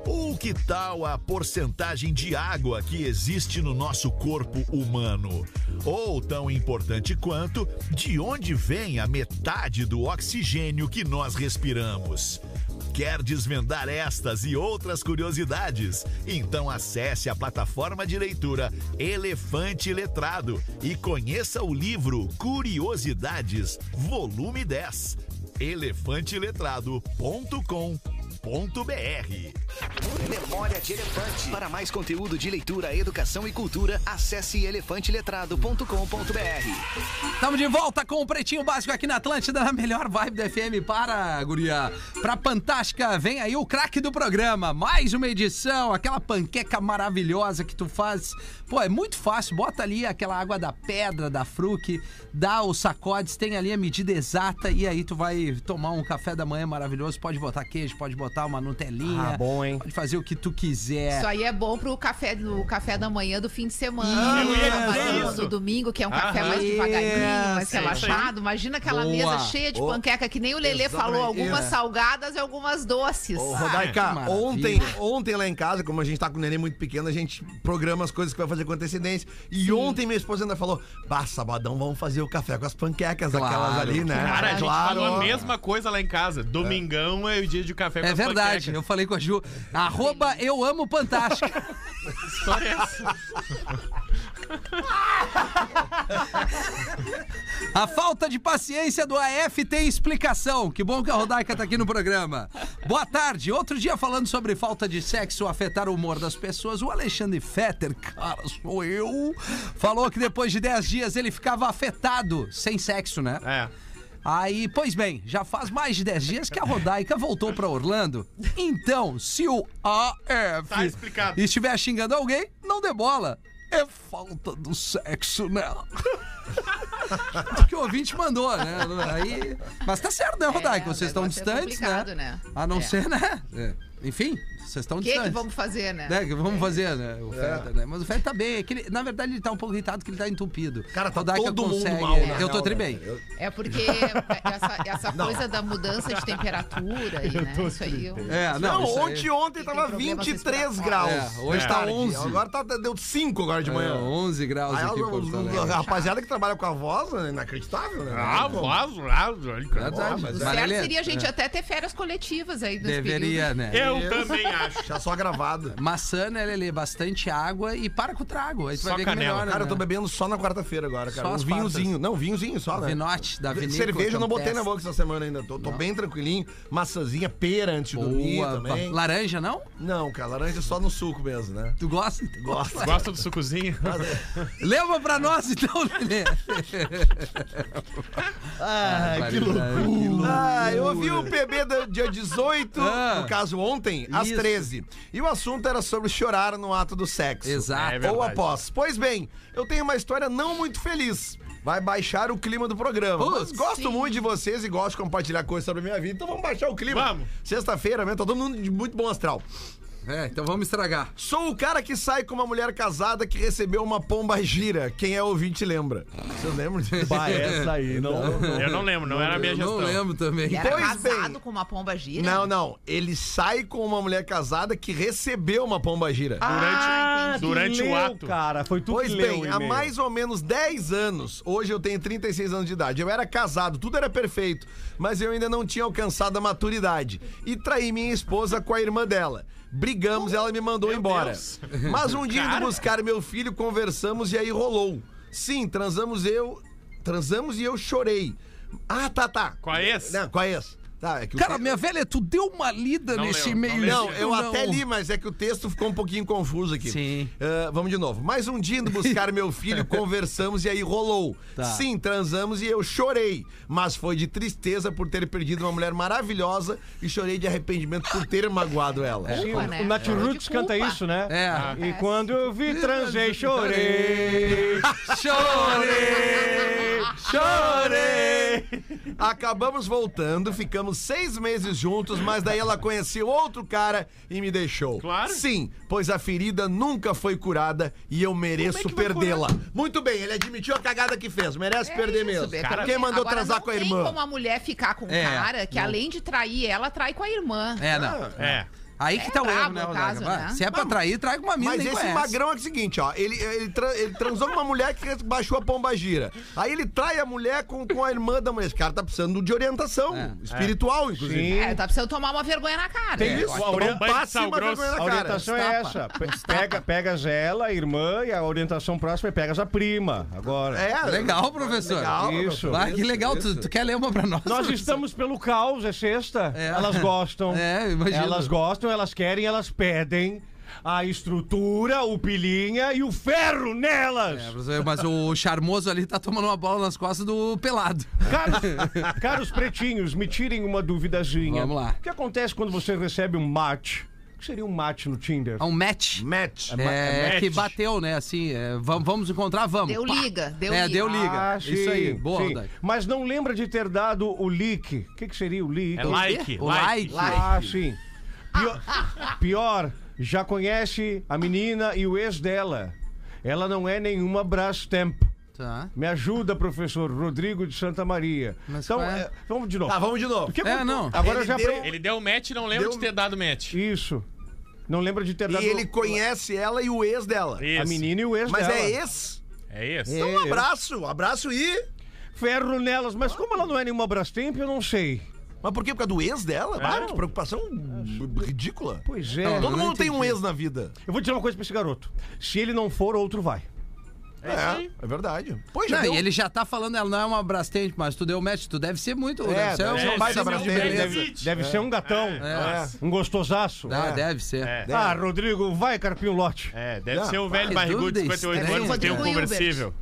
S8: Ou que tal a porcentagem de água que existe no nosso corpo humano? Ou, tão importante quanto, de onde vem a metade do oxigênio que nós respiramos? Quer desvendar estas e outras curiosidades? Então acesse a plataforma de leitura Elefante Letrado e conheça o livro Curiosidades, volume 10. elefanteletrado.com.br
S7: Memória de Elefante. Para mais conteúdo de leitura, educação e cultura, acesse elefanteletrado.com.br.
S2: Tamo de volta com o Pretinho Básico aqui na Atlântida, na melhor vibe da FM. Para, guria. Pra Fantástica, vem aí o craque do programa. Mais uma edição, aquela panqueca maravilhosa que tu faz. Pô, é muito fácil. Bota ali aquela água da pedra, da fruque, dá os sacodes, tem ali a medida exata e aí tu vai tomar um café da manhã maravilhoso. Pode botar queijo, pode botar uma Nutelinha.
S6: Ah, bom, hein?
S2: Pode fazer o que tu quiser.
S5: Isso aí é bom pro café, do café da manhã do fim de semana.
S3: Isso.
S5: no domingo, que é um café mais devagarinho, mais
S3: é
S5: relaxado. Imagina aquela
S2: Boa.
S5: mesa cheia de
S1: Oh,
S5: panqueca, que nem o Lelê falou,
S1: exatamente.
S5: algumas
S1: É.
S5: salgadas e algumas doces.
S1: Ô,
S2: que
S1: Rodaica,
S2: maravilha.
S1: ontem, ontem lá em casa, como a gente tá com o neném muito pequeno, a gente programa as coisas que vai fazer com antecedência. E ontem minha esposa ainda falou: Bah, sabadão, vamos fazer o café com as panquecas,
S2: Claro,
S1: aquelas ali, né?
S3: Cara, a gente
S1: claro.
S3: falou a mesma coisa lá em casa. Domingão é, o dia de café com
S2: É
S3: as
S2: verdade,
S3: panquecas.
S2: eu falei com a Ju. Arroba eu amo Fantástica.
S3: História é essa?
S2: A falta de paciência do AF tem explicação. Que bom que a Rodaica tá aqui no programa. Boa tarde. Outro dia falando sobre falta de sexo afetar o humor das pessoas, o Alexandre Fetter, cara, sou eu, falou que depois de 10 dias ele ficava afetado, sem sexo, né?
S3: É.
S2: Aí, pois bem, já faz mais de 10 dias que a Rodaica voltou pra Orlando. Então, se o AF
S3: Tá explicado.
S2: estiver xingando alguém, não dê bola. É falta do sexo, né? O que o ouvinte mandou, né? Aí, mas tá certo, né, Rodaica?
S5: É,
S2: Vocês estão distantes, né?
S5: né?
S2: A não
S5: É.
S2: ser, né? É. Enfim, vocês estão
S5: O que,
S2: distantes.
S5: que vamos fazer, né?
S2: Né, que vamos fazer, né? O Fetter, né? Mas o Fetter tá bem. É que ele- na verdade, ele tá um pouco irritado porque ele tá entupido.
S1: Cara, tá
S2: Rodaica
S1: todo mundo
S2: consegue-
S1: mal, na
S2: Eu tô
S1: real,
S2: tri
S1: né,
S2: bem.
S1: Eu-
S5: É porque essa, essa coisa da mudança de temperatura e, né? Isso aí. eu-
S2: É, não,
S1: Não,
S2: isso aí-
S1: ontem, ontem
S5: Tem
S1: tava
S5: problemas
S1: 23
S5: respiratórios.
S1: graus.
S2: É, hoje
S1: de
S2: tá
S1: tarde.
S2: 11.
S1: Agora tá, deu 5 agora de
S2: É,
S1: manhã.
S2: 11 graus
S1: Aí,
S2: aqui
S1: os-
S2: Porto
S1: a rapaziada que trabalha com a voz é inacreditável, né?
S3: Ah, voz, voz,
S1: mas
S5: O certo seria a gente
S2: é,
S5: até ter férias coletivas aí nesse
S2: Deveria, né?
S3: Eu também acho.
S1: Já só gravado.
S2: Maçã, né, Lelê? Bastante água e para com o trago. Aí tu
S3: Só
S2: vai ver que
S3: canela.
S2: melhora,
S1: Cara, eu
S2: né?
S1: tô bebendo só na quarta-feira agora, cara.
S2: Só
S1: um
S2: as
S1: vinhozinho. Não, vinhozinho só, né?
S2: Vinote da vinícola.
S1: Cerveja eu não botei na boca essa semana ainda. Tô, tô bem tranquilinho. Maçãzinha, pera antes de dormir também.
S2: Laranja, não?
S1: Não, cara, laranja é só no suco mesmo, né?
S2: Tu gosta?
S1: Gosto.
S3: Gosta do sucozinho?
S2: Leva pra nós, então, Lelê.
S6: Ai, que loucura.
S1: Ah, eu ouvi o PB do dia 18,
S2: Ah.
S1: no caso ontem, às
S2: Isso.
S1: 13. E o assunto era sobre chorar no ato do sexo.
S2: Exato.
S3: É.
S1: Ou após. Pois bem, eu tenho uma história não muito feliz. Vai baixar o clima do programa.
S2: Putz,
S1: gosto
S5: sim.
S1: muito de vocês e gosto de compartilhar coisas sobre a minha vida, então vamos baixar o clima.
S3: Vamos.
S1: Sexta-feira mesmo, tá todo mundo de muito bom astral.
S2: É, então vamos estragar.
S1: Sou o cara que sai com uma mulher casada que recebeu uma pomba gira. Quem é ouvinte lembra. Vocês lembram disso?
S6: Bah, essa aí, não.
S3: Eu não lembro, não era a minha
S2: Eu
S3: gestão.
S2: não lembro também.
S5: Ele era
S1: Pois
S5: casado
S1: bem.
S5: com uma pomba gira?
S1: Não, não. Ele sai com uma mulher casada que recebeu uma pomba gira.
S5: Ah,
S3: durante o
S6: leu,
S3: ato.
S6: cara. Foi tu
S1: Pois
S6: que leu
S1: bem,
S6: o
S1: há
S6: e-mail.
S1: mais ou menos 10 anos, hoje eu tenho 36 anos de idade, eu era casado, tudo era perfeito, mas eu ainda não tinha alcançado a maturidade. E traí minha esposa com a irmã dela. Brigamos, ela me mandou
S3: Meu
S1: embora.
S3: Deus.
S1: Mas um dia indo buscar meu filho, conversamos e aí rolou. Sim, transamos eu. Transamos e eu chorei. Ah, tá, tá.
S3: Com a ex?
S1: Não, com a ex. Tá, é
S2: Cara,
S1: te-
S2: minha velha, tu deu uma lida
S3: Não
S2: nesse
S3: não
S2: e-mail.
S3: leu.
S1: Não, eu até li, mas é que o texto ficou um pouquinho confuso aqui.
S2: Sim.
S1: Ah, vamos de novo. Mais um dia indo buscar meu filho, conversamos e aí rolou.
S2: Tá.
S1: Sim, transamos e eu chorei. Mas foi de tristeza por ter perdido uma mulher maravilhosa e chorei de arrependimento por ter magoado ela.
S6: Sim,
S5: Culpa,
S6: o-
S5: né?
S6: o Nat Roots canta isso, né?
S2: É.
S6: E quando eu vi, transei, chorei.
S2: Chorei!
S6: Chorei!
S1: Acabamos voltando, ficamos seis meses juntos, mas daí ela conheceu outro cara e me deixou.
S3: Claro.
S1: Sim, pois a ferida nunca foi curada e eu mereço
S3: que vai
S1: perdê-la. Muito bem, ele admitiu a cagada que fez, merece perder
S5: É isso,
S1: mesmo.
S5: Beto.
S1: Quem mandou
S5: agora
S1: transar
S5: não
S1: com a
S5: tem
S1: irmã?
S5: como a mulher ficar com um
S2: É,
S5: cara que, além de trair ela, trai com a irmã.
S2: É, não.
S3: É.
S2: Aí que
S5: É
S2: tá o erro, né, Vai,
S5: né?
S2: Se é pra trair, trai com uma mina
S1: Mas esse
S2: conhece.
S1: magrão é o seguinte, ó. Ele, ele, tra- ele transou com uma mulher que baixou a pomba gira. Aí ele trai a mulher com, com a irmã da mulher. Esse cara tá precisando de orientação
S2: É.
S1: espiritual, inclusive.
S6: Sim.
S5: É, tá precisando tomar uma vergonha na cara.
S6: Tem
S5: É,
S6: isso.
S1: Tomar um
S3: banho de
S1: passe e
S3: sal
S1: uma
S3: grosso.
S1: vergonha na
S6: A
S1: cara.
S6: orientação é essa. Pe- Pega, pegas ela, a irmã, e a orientação próxima é pegas a prima. Agora.
S1: É,
S2: Legal, professor.
S1: Legal,
S6: Isso.
S2: Vai, que legal. Tu, tu quer ler uma pra nós?
S6: Nós
S2: professor?
S6: estamos pelo caos, é sexta.
S2: É.
S6: Elas gostam.
S2: É, imagina.
S6: Elas gostam, elas querem, elas pedem a estrutura, o pilinha e o ferro nelas.
S2: É, mas o charmoso ali tá tomando uma bola nas costas do pelado.
S6: Caros, caros pretinhos, me tirem uma duvidazinha.
S2: Vamos lá.
S6: O que acontece quando você recebe um match? O que seria um match no Tinder?
S2: É um match.
S1: Match.
S2: É,
S3: match.
S2: que bateu, né? Assim, é, vamos, vamos encontrar, vamos.
S5: Deu
S2: Pá.
S5: liga, deu
S2: é,
S5: liga.
S2: deu liga.
S6: Ah,
S2: Isso aí,
S6: sim,
S2: boa,
S6: sim. Mas não lembra de ter dado o leak. O que, que seria o leak?
S3: É like,
S2: O
S3: like.
S2: like.
S6: Ah, sim. Pior, pior, já conhece a menina e o ex dela. Ela não é nenhuma Brastemp.
S2: Tá.
S6: Me ajuda, professor Rodrigo de Santa Maria.
S2: Mas
S6: então,
S2: é?
S6: é, vamos de novo.
S1: Tá, vamos de novo.
S6: Que
S2: É, não.
S6: Agora
S1: Ele
S6: já
S1: deu-
S3: Ele deu match e não lembra
S1: Deu-
S3: de ter dado match.
S6: Isso. Não lembra de ter dado
S1: E ele conhece ela e o ex dela.
S3: Isso.
S6: a menina e o ex
S1: Mas
S6: dela.
S1: é ex?
S3: É isso.
S1: Então, um abraço, abraço e.
S6: Ferro nelas, mas como ela não é nenhuma Brastemp, eu não sei.
S1: Mas por quê? Por causa do ex dela? Ah, que preocupação ridícula.
S6: Pois é.
S2: Não,
S1: Todo
S2: não
S1: mundo tem um
S2: entendi.
S1: ex na vida.
S6: Eu vou dizer uma coisa pra esse garoto. Se ele não for, outro vai.
S3: É isso aí.
S1: É, é verdade. Pois já
S2: Não,
S1: deu...
S2: e ele já tá falando, ela não é uma Brastemp, mas tu deu match, tu deve ser muito.
S1: É,
S2: deve ser
S1: deve
S2: um
S1: ser um baita
S2: símbolo de
S1: Brastemp,
S2: beleza.
S6: Deve, deve ser um gatão.
S2: É.
S6: Um gostosaço.
S2: Ah, deve ser.
S3: É.
S6: Ah, Rodrigo, vai carpir um lote.
S3: É, deve ser o velho barrigudo de
S2: dúvida
S3: 58
S2: estranha.
S3: anos que tem um
S5: Rodrigo Hilbert.
S3: conversível.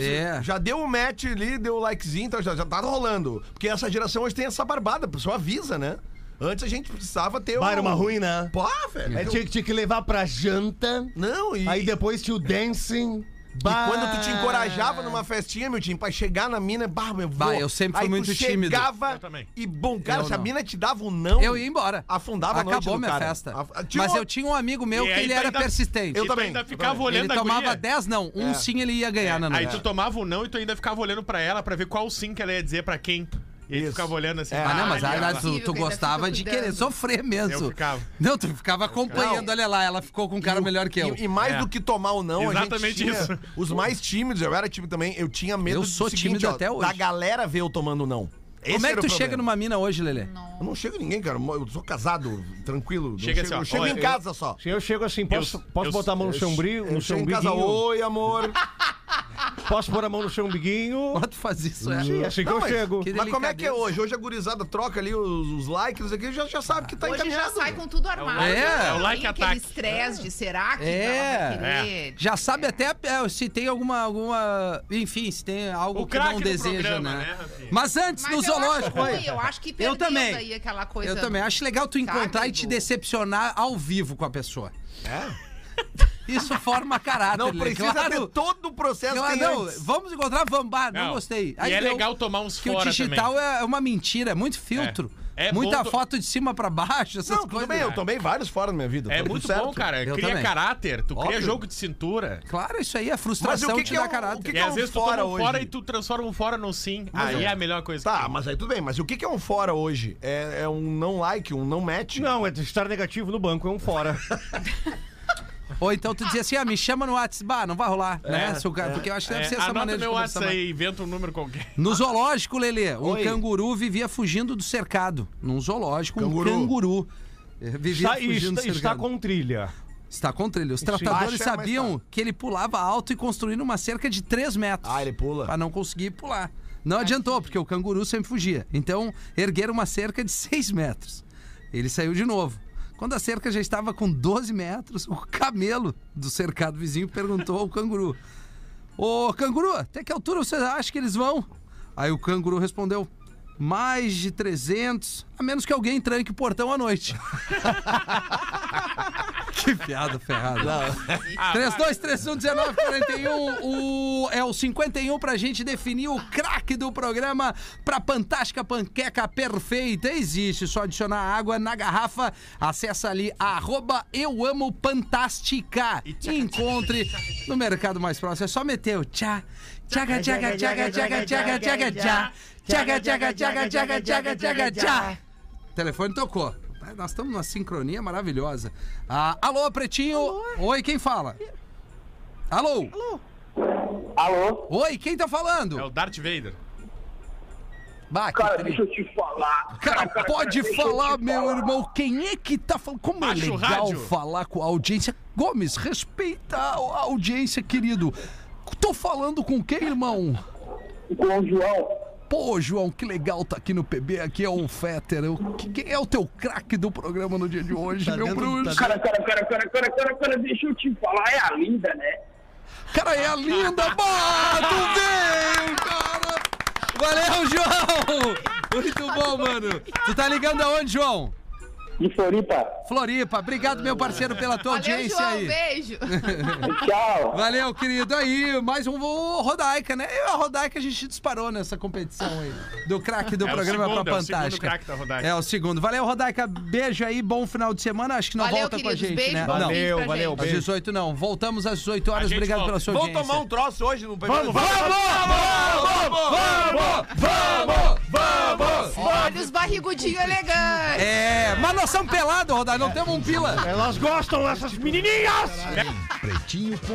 S2: É.
S1: Já deu o match ali, deu o likezinho, então já, já tá rolando. Porque essa geração hoje tem essa barbada, a pessoa avisa, né? Antes a gente precisava ter
S4: Bah, era
S1: um-
S4: uma ruim, né?
S1: Pô, velho.
S4: É, tinha, tinha que levar pra janta,
S1: Não, e,
S4: aí depois tinha o dancing.
S1: E quando tu te encorajava numa festinha, meu time, pra chegar na mina, bah, meu,
S2: Bah,
S1: vou.
S2: eu sempre fui
S1: Aí
S2: muito
S1: tu
S2: tímido.
S1: chegava
S3: Eu também.
S1: e bom, cara,
S2: Eu
S1: se a
S2: não.
S1: mina te dava um não,
S2: Eu ia embora.
S1: afundava a noite
S2: Acabou
S1: do
S2: minha
S1: cara.
S2: festa.
S1: A- tinha
S2: Mas
S1: um-
S2: eu tinha um amigo meu
S3: E
S2: que
S3: aí
S2: ele
S3: tu
S2: era
S3: ainda-
S2: persistente.
S1: Eu
S3: E tu
S1: também,
S3: ainda
S1: eu
S3: ficava
S1: também.
S3: olhando
S2: Ele
S3: a
S2: tomava
S3: guria.
S2: 10 não. Um
S1: É.
S2: sim ele ia ganhar na
S3: Aí
S2: noite.
S3: tu tomava o não e tu ainda ficava olhando pra ela pra ver qual sim que ela ia dizer pra quem. E
S1: Isso.
S3: ficava olhando assim.
S1: É.
S2: Ah, não, mas
S3: ah,
S2: aí,
S3: ela-
S2: tu, tu gostava de
S5: cuidando.
S2: querer sofrer mesmo.
S3: Eu ficava.
S2: Não, tu ficava acompanhando, olha lá, ela ficou com um cara melhor que eu.
S1: E, e mais
S3: É.
S1: do que tomar ou não, a
S3: Exatamente
S1: gente tinha
S3: isso.
S1: os mais tímidos, eu era tímido também, eu tinha medo
S2: Eu sou
S1: seguinte,
S2: tímido
S1: ó,
S2: até hoje.
S1: da galera ver eu tomando não. Esse
S2: Como é que tu chega numa mina hoje, Lelê?
S1: Eu não chego em ninguém, cara. Eu sou casado, tranquilo. Não
S3: Chega assim, ó,
S1: eu chego
S3: olha,
S1: em
S3: eu-
S1: casa só.
S6: Se eu chego assim, posso,
S3: Eu-
S6: posso
S3: eu-
S6: botar a mão no seu umbigo?
S1: Eu
S6: No seu
S1: chego em casa, oi, amor.
S6: Posso pôr a mão no seu umbiguinho?
S2: Pode fazer isso, é.
S6: Sim, assim que
S1: Não,
S6: eu
S1: mas-
S6: chego.
S2: que
S1: Mas como é que é hoje? Hoje a gurizada troca ali os, os likes aqui, já, já sabe que tá
S5: Hoje já
S1: encaminhado.
S5: sai com tudo armado.
S2: é,
S3: é o like
S5: Tem aquele
S3: attack.
S5: estresse de será que
S2: É,
S5: ela vai querer...
S2: Já sabe até é, se tem alguma, alguma. Enfim, se tem algo
S3: O
S2: que não
S3: do
S2: deseja,
S3: programa,
S2: né?
S3: né, Rafinha?
S2: Mas antes,
S5: Mas
S2: no
S5: eu acho
S2: zoológico.
S5: ruim,
S2: aí.
S5: eu acho que
S2: Eu
S5: perdeu
S2: também.
S5: daí aquela coisa...
S2: Eu também. Acho legal tu encontrar e te
S5: do-
S2: decepcionar ao vivo com a pessoa.
S1: É?
S2: Isso forma caráter.
S1: Não
S2: Lelê.
S1: precisa
S2: claro,
S1: ter todo o processo
S2: Claro, não,
S1: antes.
S2: vamos encontrar, vamos. Bah, não,
S3: Não,
S2: gostei.
S3: e é
S2: deu.
S3: legal tomar uns
S2: que
S3: fora
S2: o digital é uma mentira, é muito filtro.
S3: É. É
S2: Muita foto de cima pra baixo, essas
S1: Não,
S2: coisas.
S1: tudo bem, eu tomei vários fora na minha vida.
S3: É muito
S1: certo.
S3: bom, cara.
S2: Eu
S3: cria
S2: também.
S3: caráter, tu cria
S1: Óbvio.
S3: jogo de cintura.
S2: Claro, isso aí,
S1: Mas
S2: frustração
S1: o que,
S2: te
S1: que
S2: dá
S1: é um,
S2: caráter.
S1: o que,
S3: E
S1: que é
S3: às
S1: um
S3: vezes tu
S1: fora
S3: toma um
S1: hoje?
S3: fora e tu transforma um fora num sim. Aí é a melhor coisa.
S1: Tá, mas aí tudo bem. Mas o que, que é um fora hoje? É, é um não like, um não match?
S6: Não, é estar negativo no banco, é um fora.
S2: Ou então tu dizia assim, ah, me chama no WhatsApp. Bah, não vai rolar, né? Se o cara- Porque eu acho que deve
S3: É,
S2: ser essa
S3: anota
S2: maneira de
S3: meu. WhatsApp aí, inventa um número qualquer.
S2: No zoológico, Lelê, um
S1: Oi.
S2: canguru vivia fugindo do cercado. Num zoológico,
S1: Canguru.
S2: um canguru. eh, Vivia
S6: Está,
S2: fugindo
S6: está,
S2: do cercado.
S6: está com trilha.
S2: Está com trilha. Os tratadores
S1: Acha,
S2: sabiam
S1: tá.
S2: que ele pulava alto e construindo uma cerca de 3 metros.
S1: Ah, ele pula.
S2: Pra não conseguir pular. Não adiantou, porque o canguru sempre fugia. Então, ergueram uma cerca de 6 metros. Ele saiu de novo. Quando a cerca já estava com 12 metros, o camelo do cercado vizinho perguntou ao canguru: Ô canguru, até que altura você acha que eles vão? Aí o canguru respondeu: Mais de 300, a menos que alguém tranque o portão à noite. Que piada ferrada. 32311941 o, é o 51 pra gente definir o craque do programa pra Fantástica Panqueca Perfeita. Existe, só adicionar água na garrafa. Acessa ali, arroba Eu Amo Fantástica. E encontre no mercado mais próximo. É só meter o tchá, tchaga, tchaga, tchaga, tchaga, tchaga, tchaga, tchá. Tchaga, tchaga, tchaga, tchaga, tchaga, tchaga, tchá. O telefone tocou. Nós estamos numa sincronia maravilhosa. Ah, alô, Pretinho. Oi, quem fala? Alô?
S9: Alô?
S2: Oi, quem tá falando?
S3: É o Darth Vader.
S2: Bah,
S9: Cara,
S2: tri-
S9: deixa eu te falar.
S2: Cara, pode
S9: deixa eu
S2: falar, meu
S9: falar.
S2: irmão. Quem é que tá falando? Como é
S3: Baixa o
S2: legal
S3: rádio.
S2: falar com a audiência. Gomes, respeita a a audiência, querido. Tô falando com quem, irmão?
S9: Com o João.
S2: Pô, João, que legal tá aqui no PB. Aqui é o Fetter. Eu- que- Quem é o teu craque do programa no dia de hoje,
S4: Tá
S2: meu
S4: dentro-
S2: bruxo?
S9: Cara, cara, cara, cara, cara, cara, cara, deixa eu te falar. É a linda, né?
S2: Cara, é a linda! Bah, tu veio, cara! Valeu, João! Muito bom, mano. Tu tá ligando aonde, João?
S9: De Floripa.
S2: Floripa. Obrigado, meu parceiro, pela tua
S5: Valeu,
S2: audiência
S5: João.
S2: aí.
S5: Beijo.
S9: Tchau.
S2: Valeu, querido. Aí, mais um o Rodaica, né? Eu e a Rodaica a gente disparou nessa competição aí. Do craque do
S3: É
S2: programa
S3: segundo,
S2: pra
S3: é o segundo
S2: Fantástica.
S3: craque da Rodaica.
S2: É o segundo. Valeu, Rodaica. Beijo aí, bom final de semana. Acho que não
S5: Valeu,
S2: volta com a
S5: queridos.
S2: gente,
S5: Beijo,
S2: né? Não.
S6: Valeu, valeu.
S2: Às 18 não. Voltamos às 18 horas. Obrigado
S3: volta.
S2: pela sua
S1: Vamos
S2: audiência.
S1: tomar um troço hoje no PB.
S6: Vamos, vamos,
S5: Olha os barrigudinhos elegantes.
S2: É, mas nós somos pelados, Rodaica. Não temos um pila.
S6: Elas gostam, essas menininhas!
S8: Pretinho.com.